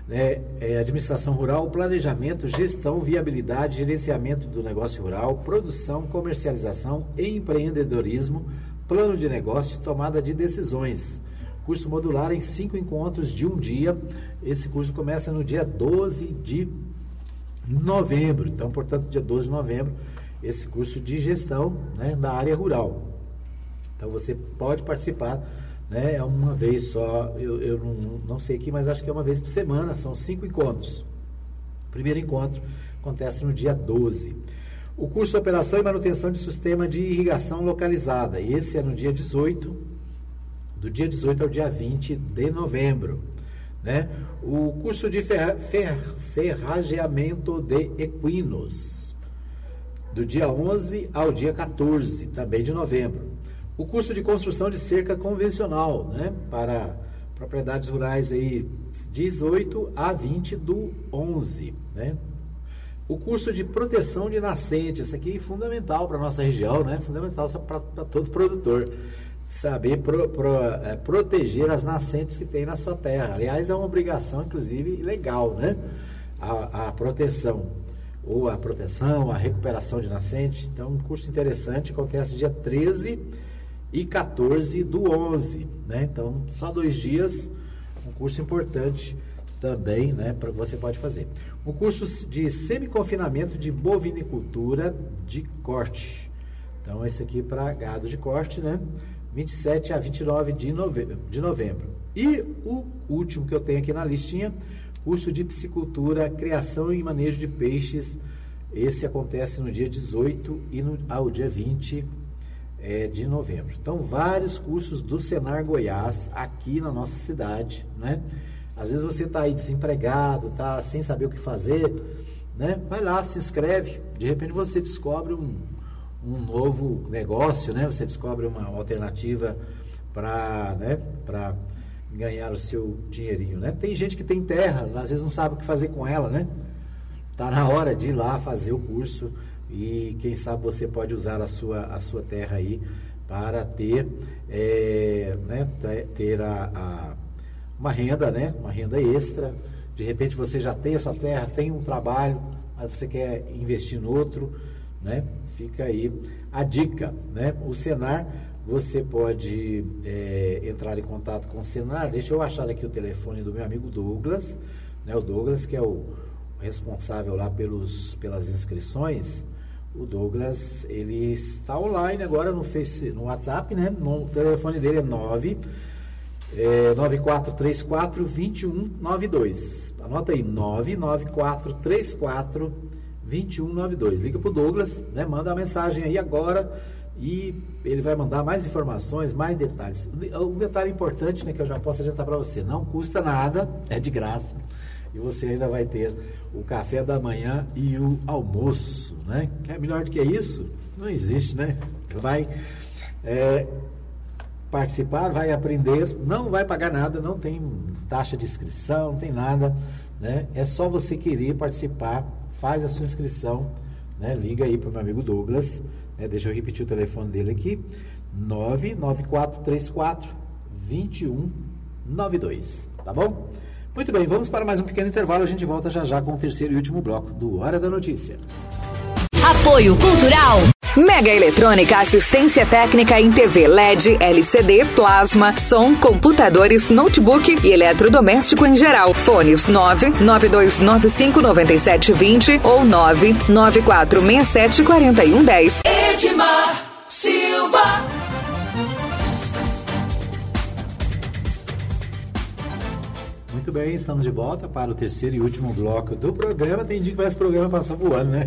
Né? É administração Rural, Planejamento, Gestão, Viabilidade, Gerenciamento do Negócio Rural, Produção, Comercialização, Empreendedorismo, Plano de Negócio e Tomada de Decisões. Curso modular em cinco encontros de um dia. Esse curso começa no dia 12 de novembro. Então, portanto, dia 12 de novembro, esse curso de gestão né, da área rural. Então, você pode participar. Né, é uma vez só, eu, eu não, não sei aqui, mas acho que é uma vez por semana, são cinco encontros. O primeiro encontro acontece no dia 12. O curso Operação e Manutenção de Sistema de Irrigação Localizada, esse é no dia 18 do dia 18 ao dia 20 de novembro. Né? O curso de fer, fer, ferrageamento de equinos, do dia 11 ao dia 14, também de novembro. O curso de construção de cerca convencional, né? para propriedades rurais aí 18 a 20 do 11, né? O curso de proteção de nascentes, isso aqui é fundamental para a nossa região, né? Fundamental para todo produtor saber pro, pro, é, proteger as nascentes que tem na sua terra. Aliás, é uma obrigação, inclusive, legal, né? A, a proteção, ou a proteção, a recuperação de nascentes. Então, um curso interessante, acontece dia 13 e 14 do 11, né? Então, só dois dias, um curso importante também, né, para você pode fazer. O curso de semi-confinamento de bovinicultura de corte. Então, esse aqui para gado de corte, né? 27 a 29 de novembro, de novembro. E o último que eu tenho aqui na listinha, curso de piscicultura, criação e manejo de peixes. Esse acontece no dia 18 e no, ao dia 20 é, de novembro. Então, vários cursos do Senar Goiás aqui na nossa cidade, né? Às vezes você está aí desempregado, está sem saber o que fazer, né? Vai lá, se inscreve. De repente você descobre um, um novo negócio, né? Você descobre uma alternativa para, né? Para ganhar o seu dinheirinho, né? Tem gente que tem terra, às vezes não sabe o que fazer com ela, né? Tá na hora de ir lá fazer o curso e quem sabe você pode usar a sua, a sua terra aí para ter, é, né? Ter a, a uma renda, né? Uma renda extra. De repente você já tem a sua terra, tem um trabalho, mas você quer investir no outro, né? Fica aí a dica, né? O Senar, você pode é, entrar em contato com o Senar. Deixa eu achar aqui o telefone do meu amigo Douglas, né? O Douglas que é o responsável lá pelos, pelas inscrições. O Douglas, ele está online agora no, face, no WhatsApp, né? No, o telefone dele é 9 é, 9434 2192. Anota aí, 99434 2192. Liga para o Douglas, né? manda a mensagem aí agora e ele vai mandar mais informações, mais detalhes. Um detalhe importante né, que eu já posso adiantar para você: não custa nada, é de graça. E você ainda vai ter o café da manhã e o almoço, né? Quer melhor do que isso? Não existe, né? Você vai é, participar, vai aprender, não vai pagar nada, não tem taxa de inscrição, não tem nada, né? É só você querer participar, faz a sua inscrição, né? Liga aí para o meu amigo Douglas, né? deixa eu repetir o telefone dele aqui, 99434 2192, tá bom? Muito bem, vamos para mais um pequeno intervalo, a gente volta já já com o terceiro e último bloco do Hora da Notícia. Apoio Cultural Mega Eletrônica Assistência Técnica em TV LED, LCD, plasma, som, computadores, notebook e eletrodoméstico em geral. Fones 992959720 ou 994674110. Edmar Silva. Muito bem, estamos de volta para o terceiro e último bloco do programa. Tem dia que esse programa passar voando, né?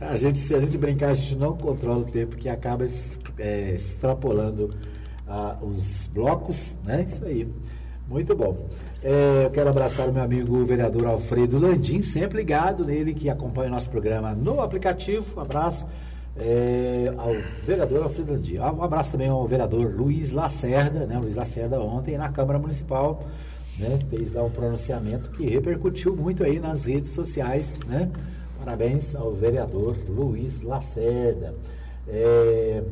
A gente, se a gente brincar, a gente não controla o tempo que acaba é, extrapolando ah, os blocos, né? Isso aí. Muito bom. É, eu quero abraçar o meu amigo o vereador Alfredo Landim, sempre ligado nele, que acompanha o nosso programa no aplicativo. Um abraço é, ao vereador Alfredo Landim. Um abraço também ao vereador Luiz Lacerda, né? Luiz Lacerda ontem na Câmara Municipal, né? Fez lá um pronunciamento que repercutiu muito aí nas redes sociais, né? Parabéns ao vereador Luiz Lacerda. É,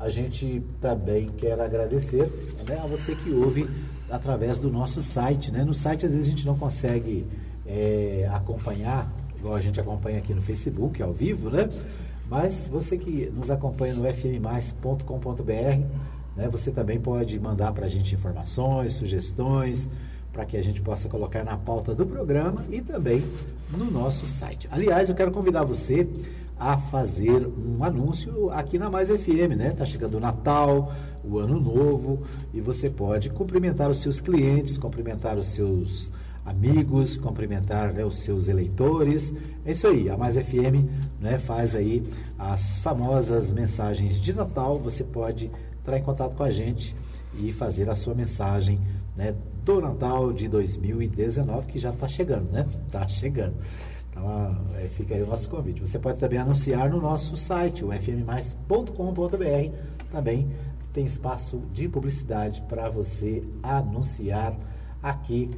a gente também quer agradecer né, a você que ouve através do nosso site. Né? No site, às vezes, a gente não consegue é, acompanhar, igual a gente acompanha aqui no Facebook, ao vivo, né? Mas você que nos acompanha no fmmais.com.br, né, você também pode mandar para a gente informações, sugestões, para que a gente possa colocar na pauta do programa e também no nosso site. Aliás, eu quero convidar você a fazer um anúncio aqui na Mais FM, né? Tá chegando o Natal, o Ano Novo e você pode cumprimentar os seus clientes, cumprimentar os seus amigos, cumprimentar né, os seus eleitores. É isso aí, a Mais FM né, faz aí as famosas mensagens de Natal. Você pode entrar em contato com a gente e fazer a sua mensagem né, do Natal de 2019, que já está chegando, né? Está chegando. Então, é, fica aí o nosso convite. Você pode também anunciar no nosso site, o fmmais.com.br. Também tem espaço de publicidade para você anunciar aqui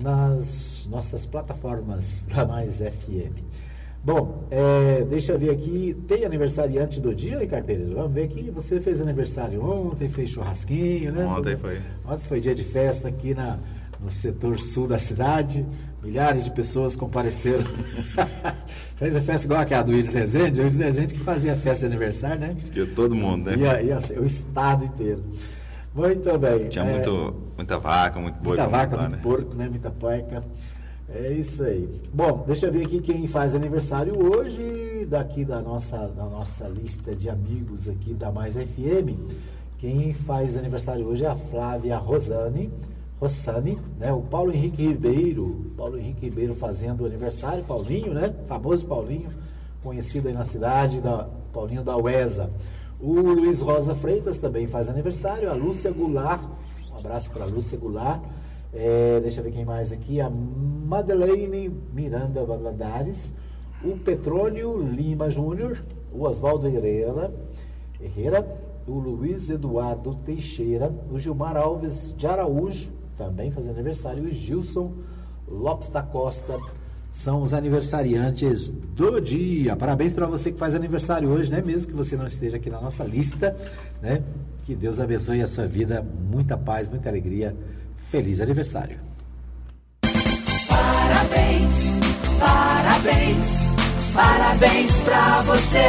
nas nossas plataformas da Mais FM. Bom, é, deixa eu ver aqui. Tem aniversariante do dia, Ricardo Pereira? Vamos ver aqui. Você fez aniversário ontem, fez churrasquinho, né? Ontem foi. Ontem foi dia de festa aqui na, no setor sul da cidade. Milhares de pessoas compareceram. Fez a festa igual aquela do Iris Rezende. O Iris Rezende que fazia a festa de aniversário, né? E todo mundo, né? Ia, ia, o estado inteiro. Muito bem. Tinha é, muito, muita vaca, muito boi. Muita vaca, muito né? porco, né? Muita porca. É isso aí. Bom, deixa eu ver aqui quem faz aniversário hoje, daqui da nossa, da nossa lista de amigos aqui da Mais FM. Quem faz aniversário hoje é a Flávia Rosane, Rossani, né? O Paulo Henrique Ribeiro, Paulo Henrique Ribeiro fazendo aniversário, Paulinho, né? Famoso Paulinho, conhecido aí na cidade, da Paulinho da UESA. O Luiz Rosa Freitas também faz aniversário, a Lúcia Goulart, um abraço para Lúcia Goulart. É, deixa eu ver quem mais aqui. A Madeleine Miranda Valadares. O Petróleo Lima Júnior. O Oswaldo Herrera. Herrera. O Luiz Eduardo Teixeira. O Gilmar Alves de Araújo. Também fazendo aniversário. E o Gilson Lopes da Costa. São os aniversariantes do dia. Parabéns para você que faz aniversário hoje, né? Mesmo que você não esteja aqui na nossa lista, né? Que Deus abençoe a sua vida. Muita paz, muita alegria Feliz aniversário. Parabéns, parabéns, parabéns pra você.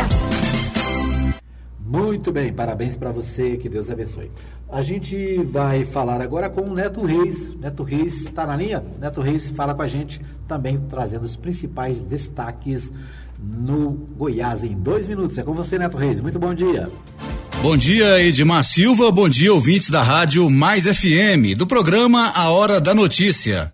Muito bem, parabéns para você, que Deus abençoe. A gente vai falar agora com o Neto Reis. Neto Reis está na linha? Neto Reis fala com a gente também, trazendo os principais destaques no Goiás em dois minutos. É com você, Neto Reis. Muito bom dia. Bom dia, Edmar Silva. Bom dia, ouvintes da Rádio Mais FM, do programa A Hora da Notícia.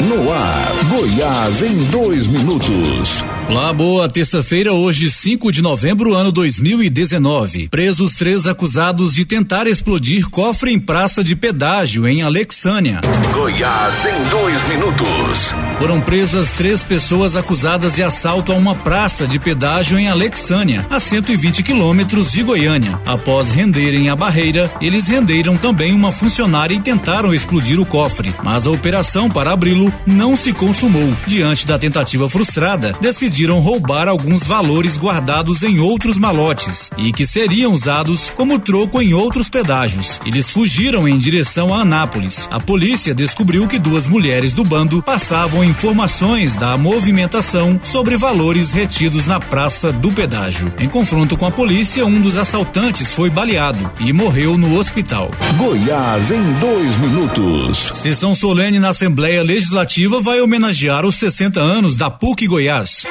No ar, Goiás em dois minutos. Olá, boa terça-feira, hoje 5 de novembro, ano 2019. Presos três acusados de tentar explodir cofre em praça de pedágio em Alexânia. Goiás em dois minutos. Foram presas três pessoas acusadas de assalto a uma praça de pedágio em Alexânia, a 120 quilômetros de Goiânia. Após renderem a barreira, eles renderam também uma funcionária e tentaram explodir o cofre, mas a operação para abri-lo não se consumou. Diante da tentativa frustrada, decidiram decidiram roubar alguns valores guardados em outros malotes e que seriam usados como troco em outros pedágios. Eles fugiram em direção a Anápolis. A polícia descobriu que duas mulheres do bando passavam informações da movimentação sobre valores retidos na praça do pedágio. Em confronto com a polícia, um dos assaltantes foi baleado e morreu no hospital. Goiás em dois minutos. Sessão solene na Assembleia Legislativa vai homenagear os 60 anos da PUC Goiás.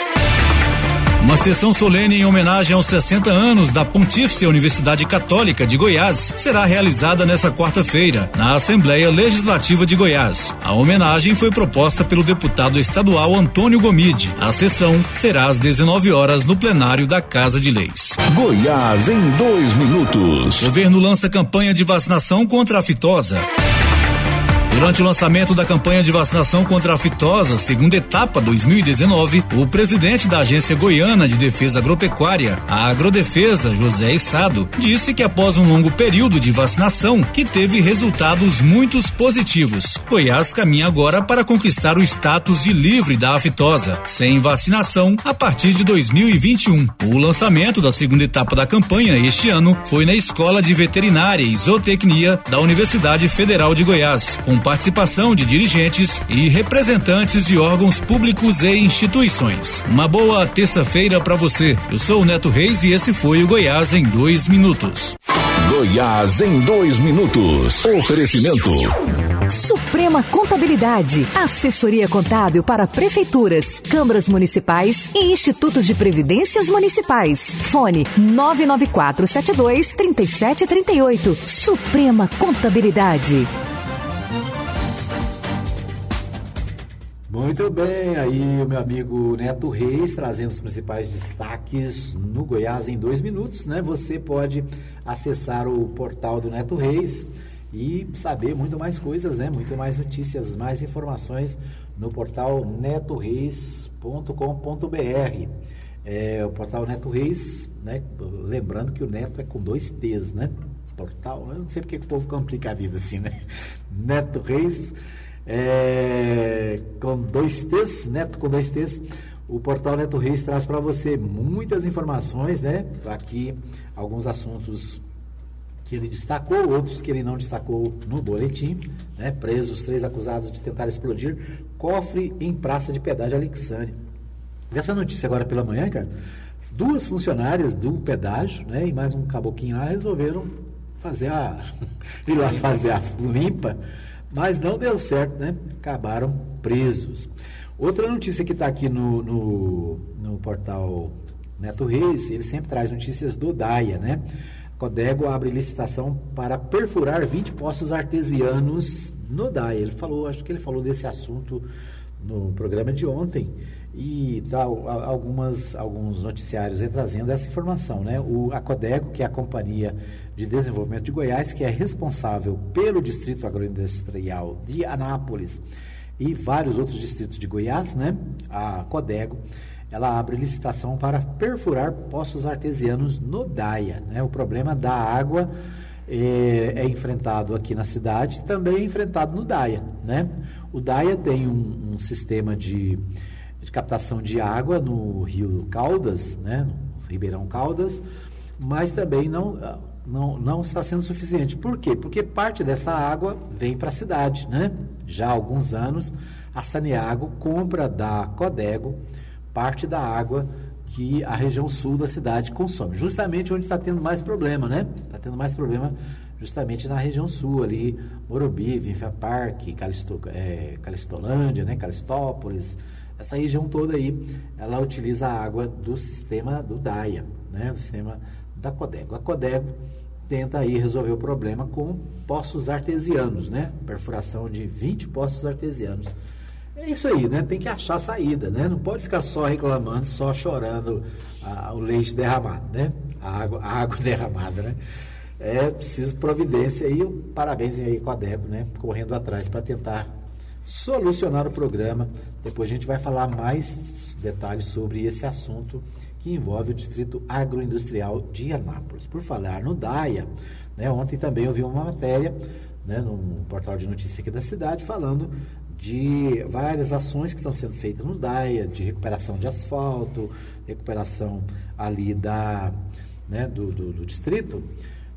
Uma sessão solene em homenagem aos 60 anos da Pontífice Universidade Católica de Goiás será realizada nesta quarta-feira, na Assembleia Legislativa de Goiás. A homenagem foi proposta pelo deputado estadual Antônio Gomide. A sessão será às 19 horas no plenário da Casa de Leis. Goiás em dois minutos. O governo lança campanha de vacinação contra a fitosa. Durante o lançamento da campanha de vacinação contra a fitose, segunda etapa 2019, o presidente da Agência Goiana de Defesa Agropecuária, a Agrodefesa, JoséIssado, disse que após um longo período de vacinação, que teve resultados muito positivos. Goiás caminha agora para conquistar o status de livre da aftosa, sem vacinação, a partir de 2021. O lançamento da segunda etapa da campanha este ano foi na Escola de Veterinária e Zootecnia da Universidade Federal de Goiás, com participação de dirigentes e representantes de órgãos públicos e instituições. Uma boa terça-feira para você. Eu sou o Neto Reis e esse foi o Goiás em dois minutos. Goiás em dois minutos. Oferecimento. Suprema Contabilidade, assessoria contábil para prefeituras, câmaras municipais e institutos de previdências municipais. Fone 99472 3738. Suprema Contabilidade. Muito bem, aí o meu amigo Neto Reis trazendo os principais destaques no Goiás em dois minutos, né? Você pode acessar o portal do Neto Reis e saber muito mais coisas, né? Muito mais notícias, mais informações no portal netoreis.com.br. É, o portal Neto Reis, né? Lembrando que o Neto é com dois T's, né? Portal, eu não sei porque que o povo complica a vida assim, né? Neto Reis é, com dois T's, Neto com dois T's. O portal Neto Reis traz para você muitas informações, né? Aqui alguns assuntos que ele destacou, outros que ele não destacou no boletim, né? Presos três acusados de tentar explodir cofre em praça de pedágio Alexandre. Essa notícia agora pela manhã, cara, duas funcionárias do pedágio, né, e mais um caboquinho lá resolveram fazer a ir lá fazer a limpa, mas não deu certo, né? Acabaram presos. Outra notícia que está aqui no, no, no portal Neto Reis, ele sempre traz notícias do DAIA, né? Codego abre licitação para perfurar 20 poços artesianos no DAIA. Ele falou, acho que ele falou desse assunto no programa de ontem e tá, algumas, alguns noticiários trazendo essa informação. Né? O, a Codego, que é a Companhia de Desenvolvimento de Goiás, que é responsável pelo Distrito Agroindustrial de Anápolis e vários outros distritos de Goiás, né? a Codego, ela abre licitação para perfurar poços artesianos no DAIA. Né? O problema da água é, é, enfrentado aqui na cidade, também é enfrentado no DAIA. Né? O DAIA tem um, um sistema de, de, captação de água no rio Caldas, né? no Ribeirão Caldas, mas também não, não, não está sendo suficiente. Por quê? Porque parte dessa água vem para a cidade. Né? Já há alguns anos, a Saneago compra da Codego parte da água que a região sul da cidade consome. Justamente onde está tendo mais problema, né? Está tendo mais problema justamente na região sul, ali, Morumbi, Vinfa Parque, Calisto, é, Calistolândia, né? Calistópolis, essa região toda aí, ela utiliza a água do sistema do DAIA, né? Do sistema da Codego. A Codego tenta aí resolver o problema com poços artesianos, né? Perfuração de 20 poços artesianos é isso aí, né? Tem que achar saída, né? Não pode ficar só reclamando, só chorando o leite derramado, né? A água, a água derramada, né? É preciso providência e parabéns aí com a Debo, né? Correndo atrás para tentar solucionar o programa. Depois a gente vai falar mais detalhes sobre esse assunto que envolve o Distrito Agroindustrial de Anápolis. Por falar no DAIA, né? Ontem também eu vi uma matéria né, portal de notícia aqui da cidade falando de várias ações que estão sendo feitas no DAIA, de recuperação de asfalto, recuperação ali da, né, do, do, do distrito.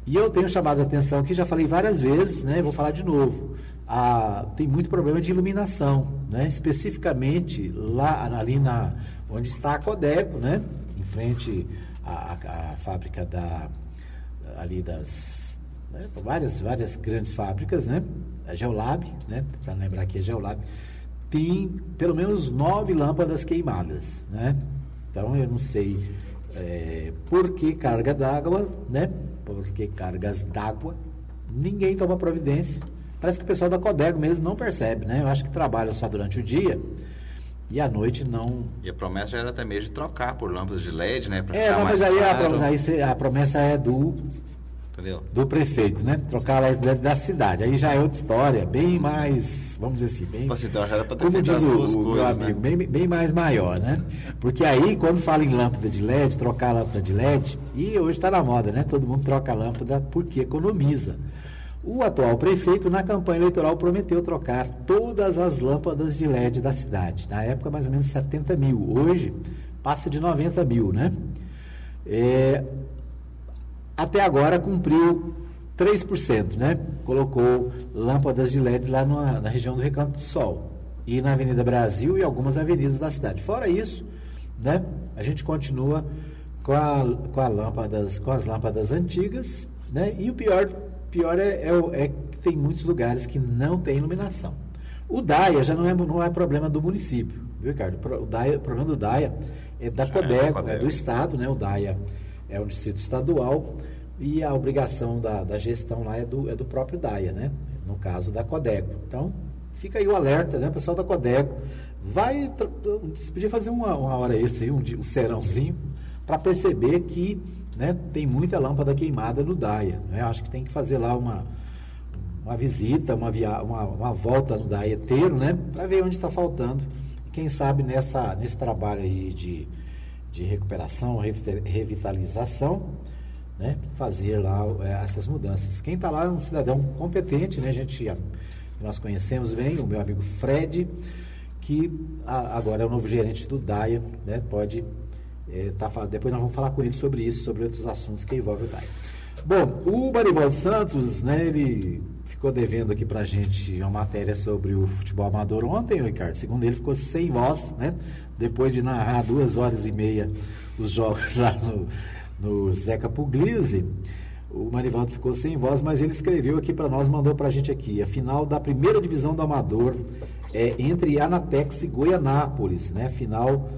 E eu tenho chamado a atenção aqui, já falei várias vezes, né, vou falar de novo. Ah, tem muito problema de iluminação, né, especificamente lá ali na, onde está a Codeco, né, em frente à, à, à fábrica da, ali das né, várias, várias grandes fábricas, né? A Geolab, né? Para lembrar aqui, a Geolab tem pelo menos nove lâmpadas queimadas, né? Então eu não sei é, por que carga d'água, né? Por que cargas d'água? Ninguém toma providência. Parece que o pessoal da Codego mesmo não percebe, né? Eu acho que trabalha só durante o dia e à noite não. E a promessa era até mesmo de trocar por lâmpadas de LED, né? é, mas aí a, promessa, aí a promessa é do Entendeu? do prefeito, né? Trocar a da, da cidade. Aí já é outra história, bem mais, vamos dizer assim, bem. Então já era para como diz o, o coisas, meu amigo, né? bem, bem mais maior, né? Porque aí, quando fala em lâmpada de LED, trocar a lâmpada de LED, e hoje está na moda, né? Todo mundo troca a lâmpada porque economiza. O atual prefeito, na campanha eleitoral, prometeu trocar todas as lâmpadas de LED da cidade. Na época, mais ou menos 70 mil. Hoje, passa de 90 mil, né? É, até agora cumpriu 3%, né? Colocou lâmpadas de LED lá na, na região do Recanto do Sol e na Avenida Brasil e algumas avenidas da cidade. Fora isso, né? A gente continua com, a, com, a lâmpadas, com as lâmpadas antigas, né? E o pior, pior é, é, é que tem muitos lugares que não tem iluminação. O DAIA já não é, não é problema do município, viu, Ricardo? O, DAIA, o problema do DAIA é da Codeco, é, é do Estado, né? O DAIA é um distrito estadual e a obrigação da, da gestão lá é do, é do próprio DAIA, né? No caso da Codego. Então, fica aí o alerta, né? Pessoal da Codego, vai, podia fazer uma, uma hora extra aí, um, um serãozinho, para perceber que né, tem muita lâmpada queimada no DAIA. Né? Acho que tem que fazer lá uma, uma visita, uma, via, uma, uma volta no DAIA inteiro, né? Para ver onde está faltando. Quem sabe nessa, nesse trabalho aí de de recuperação, revitalização, né, fazer lá é, essas mudanças. Quem está lá é um cidadão competente, né, a gente nós conhecemos bem, o meu amigo Fred, que a, agora é o novo gerente do DAIA, né, pode é, tá, depois nós vamos falar com ele sobre isso, sobre outros assuntos que envolvem o DAIA. Bom, o Marivaldo Santos, né, ele ficou devendo aqui pra gente uma matéria sobre o futebol amador ontem, Ricardo. Segundo ele, ficou sem voz, né? Depois de narrar duas horas e meia os jogos lá no, no Zeca Puglisi. O Marivaldo ficou sem voz, mas ele escreveu aqui para nós, mandou para a gente aqui. A final da primeira divisão do Amador é entre Anatex e Goianápolis, né? Final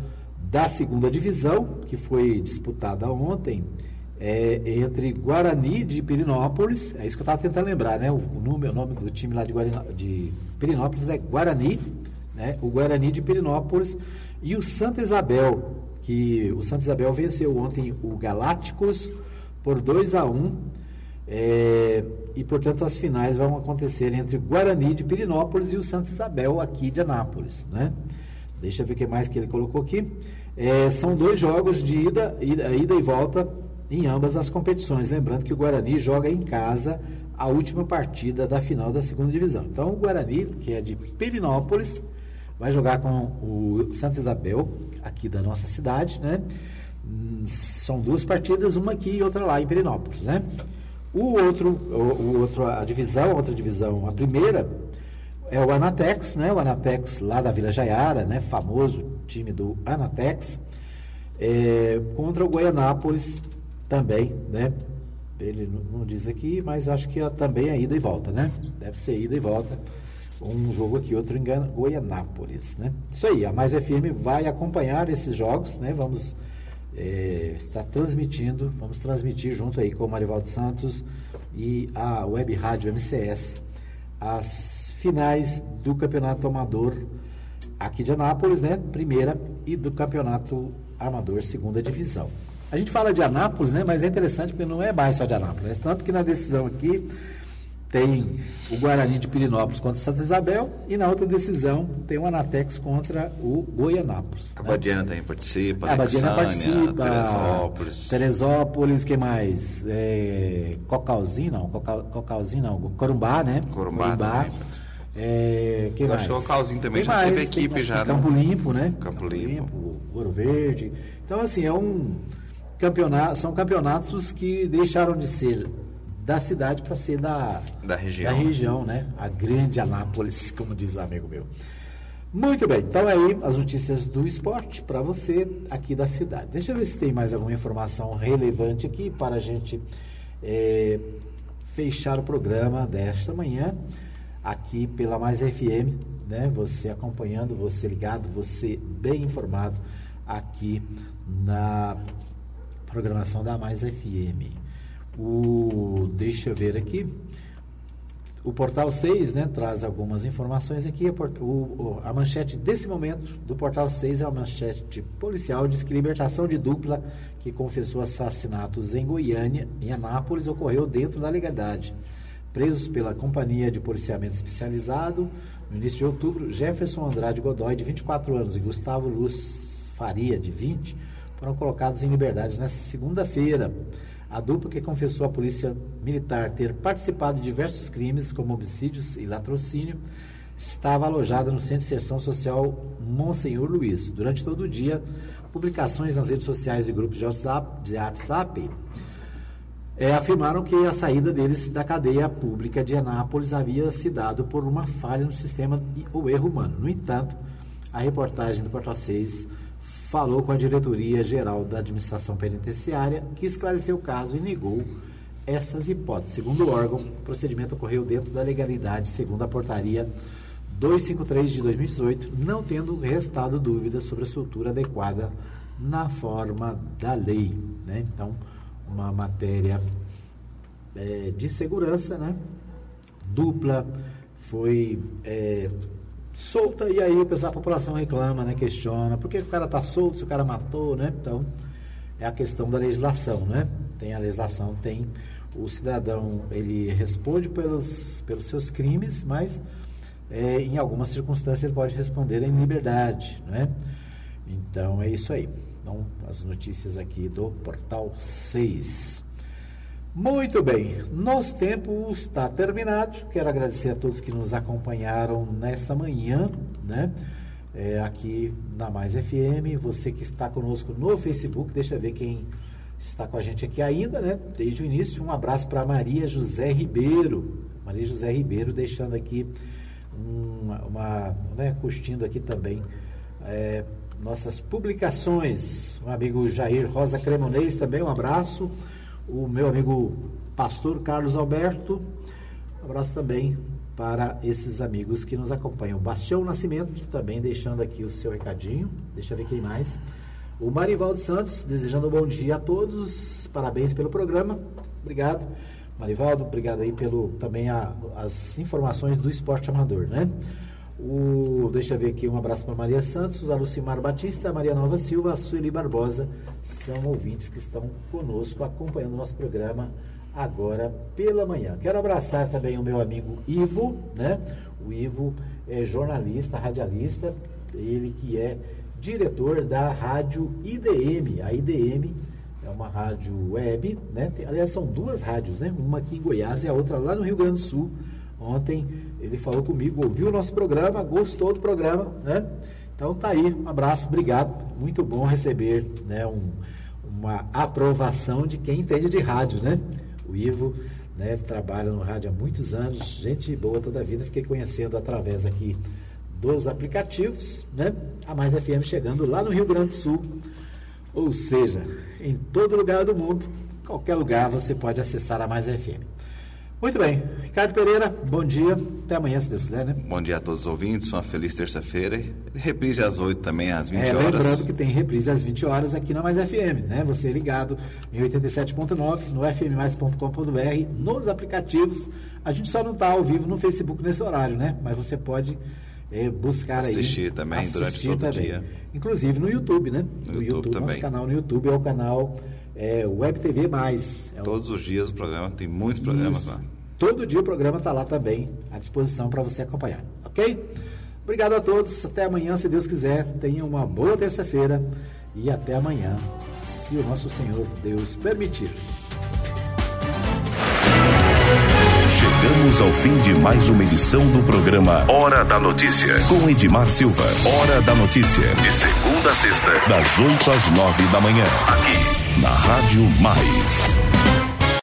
da segunda divisão, que foi disputada ontem, é, entre Guarani de Pirinópolis, é isso que eu estava tentando lembrar, né? O, o, o nome do time lá de, de Pirinópolis é Guarani, né? O Guarani de Pirinópolis e o Santa Isabel, que o Santa Isabel venceu ontem o Galácticos por 2 a 1 é, e portanto as finais vão acontecer entre Guarani de Pirinópolis e o Santa Isabel aqui de Anápolis, né? Deixa eu ver o que mais que ele colocou aqui. É, são dois jogos de ida, ida, ida e volta em ambas as competições. Lembrando que o Guarani joga em casa a última partida da final da segunda divisão. Então, o Guarani, que é de Perinópolis, vai jogar com o Santa Isabel, aqui da nossa cidade, né? Hum, são duas partidas, uma aqui e outra lá em Perinópolis, né? O outro, o, o outro, a divisão, a outra divisão, a primeira é o Anatex, né? O Anatex lá da Vila Jaiara, né? Famoso time do Anatex, é, contra o Goianápolis também, né? Ele não diz aqui, mas acho que também é ida e volta, né? Deve ser ida e volta. Um jogo aqui, outro em Goianápolis, né? Isso aí, a Mais FM vai acompanhar esses jogos, né? Vamos é, estar transmitindo, vamos transmitir junto aí com o Marivaldo Santos e a Web Rádio MCS as finais do Campeonato Amador aqui de Anápolis, né? Primeira, e do Campeonato Amador, segunda divisão. A gente fala de Anápolis, né? Mas é interessante porque não é mais só de Anápolis. Né? Tanto que na decisão aqui tem o Guarani de Pirinópolis contra Santa Isabel e na outra decisão tem o Anatex contra o Goianápolis. A né? Badiana também participa, a Badiana participa, Teresópolis. Teresópolis, que mais? É, Cocalzinho, não, Cocal, Cocalzinho não, Corumbá, né? Corumbá. Corumbá. É, que Eu mais? acho que o Cocalzinho também Tem já mais, teve tem- equipe acho já, né? Campo Limpo, né? Campo Limpo. Ouro Verde. Então, assim, é um campeonato, são campeonatos que deixaram de ser da cidade para ser da, Da região. da região, né? A grande Anápolis, como diz o amigo meu. Muito bem, então aí as notícias do esporte para você aqui da cidade. Deixa eu ver se tem mais alguma informação relevante aqui para a gente eh, fechar o programa desta manhã aqui pela Mais FM, né? Você acompanhando, você ligado, você bem informado aqui na programação da Mais FM. O, deixa eu ver aqui. O Portal 6 né, traz algumas informações aqui. O- a manchete desse momento do Portal 6 é uma manchete policial. Diz que libertação de dupla que confessou assassinatos em Goiânia, em Anápolis, ocorreu dentro da legalidade. Presos pela Companhia de Policiamento Especializado, no início de outubro, Jefferson Andrade Godoy, de 24 anos, e Gustavo Luz Faria, de 20, foram colocados em liberdade nesta segunda-feira. A dupla que confessou à Polícia Militar ter participado de diversos crimes, como homicídios e latrocínio, estava alojada no Centro de Inserção Social Monsenhor Luiz. Durante todo o dia, publicações nas redes sociais e grupos de WhatsApp, de WhatsApp é, afirmaram que a saída deles da cadeia pública de Anápolis havia se dado por uma falha no sistema ou erro humano. No entanto, a reportagem do Portal 6 falou com a diretoria geral da administração penitenciária, que esclareceu o caso e negou essas hipóteses. Segundo o órgão, o procedimento ocorreu dentro da legalidade, segundo a portaria 253 de 2018, não tendo restado dúvidas sobre a estrutura adequada na forma da lei. Né? Então, uma matéria eh, de segurança, né? dupla, foi eh, solta e aí o pessoal, a população reclama, né? questiona, por que o cara está solto se o cara matou, né? Então, é a questão da legislação, né? Tem a legislação, tem o cidadão, ele responde pelos, pelos seus crimes, mas eh, em algumas circunstâncias ele pode responder em liberdade, né? Então é isso aí. Então, as notícias aqui do Portal 6. Muito bem, nosso tempo está terminado. Quero agradecer a todos que nos acompanharam nessa manhã, né? É, aqui na Mais FM. Você que está conosco no Facebook, deixa eu ver quem está com a gente aqui ainda, né? Desde o início. Um abraço para Maria José Ribeiro. Maria José Ribeiro deixando aqui uma, uma né, curtindo aqui também é, nossas publicações. Um amigo Jair Rosa Cremonês também, um abraço. O meu amigo pastor Carlos Alberto, um abraço também para esses amigos que nos acompanham. Bastião Nascimento também deixando aqui o seu recadinho. Deixa eu ver quem mais. O Marivaldo Santos, desejando um bom dia a todos. Parabéns pelo programa. Obrigado. Marivaldo, obrigado aí pelo também a, as informações do esporte amador, né? O, deixa eu ver aqui, um abraço para Maria Santos, a Lucimar Batista, a Maria Nova Silva, a Sueli Barbosa, são ouvintes que estão conosco acompanhando o nosso programa agora pela manhã. Quero abraçar também o meu amigo Ivo, né? O Ivo é jornalista, radialista, ele que é diretor da rádio IDM. A IDM é uma rádio web, né? Tem, aliás, são duas rádios, né? Uma aqui em Goiás e a outra lá no Rio Grande do Sul. Ontem ele falou comigo, ouviu o nosso programa, gostou do programa, né? Então tá aí, um abraço, obrigado. Muito bom receber, né, um, uma aprovação de quem entende de rádio, né? O Ivo, né, trabalha no rádio há muitos anos, gente boa toda a vida, fiquei conhecendo através aqui dos aplicativos, né? A Mais FM chegando lá no Rio Grande do Sul. Ou seja, em todo lugar do mundo, qualquer lugar você pode acessar a Mais FM. Muito bem. Ricardo Pereira, bom dia. Até amanhã, se Deus quiser, né? Bom dia a todos os ouvintes. Uma feliz terça-feira. Reprise às 8 também, às 20 é, horas. Lembrando que tem reprise às 20 horas aqui na Mais FM, né? Você ligado em 87.9, no fmmais.com.br, nos aplicativos. A gente só não está ao vivo no Facebook nesse horário, né? Mas você pode é, buscar assistir aí. Assistir também durante todo o dia. Inclusive no YouTube, né? No, no YouTube, YouTube também. Nosso canal no YouTube é o canal é, Web TV Mais. É Todos os dias o programa, tem muitos programas Isso. lá. Todo dia o programa está lá também à disposição para você acompanhar, ok? Obrigado a todos, até amanhã, se Deus quiser. Tenha uma boa terça-feira e até amanhã, se o nosso Senhor Deus permitir. Chegamos ao fim de mais uma edição do programa Hora da Notícia, com Edmar Silva. Hora da Notícia, de segunda a sexta, das 8 às 9 da manhã, aqui na Rádio Mais.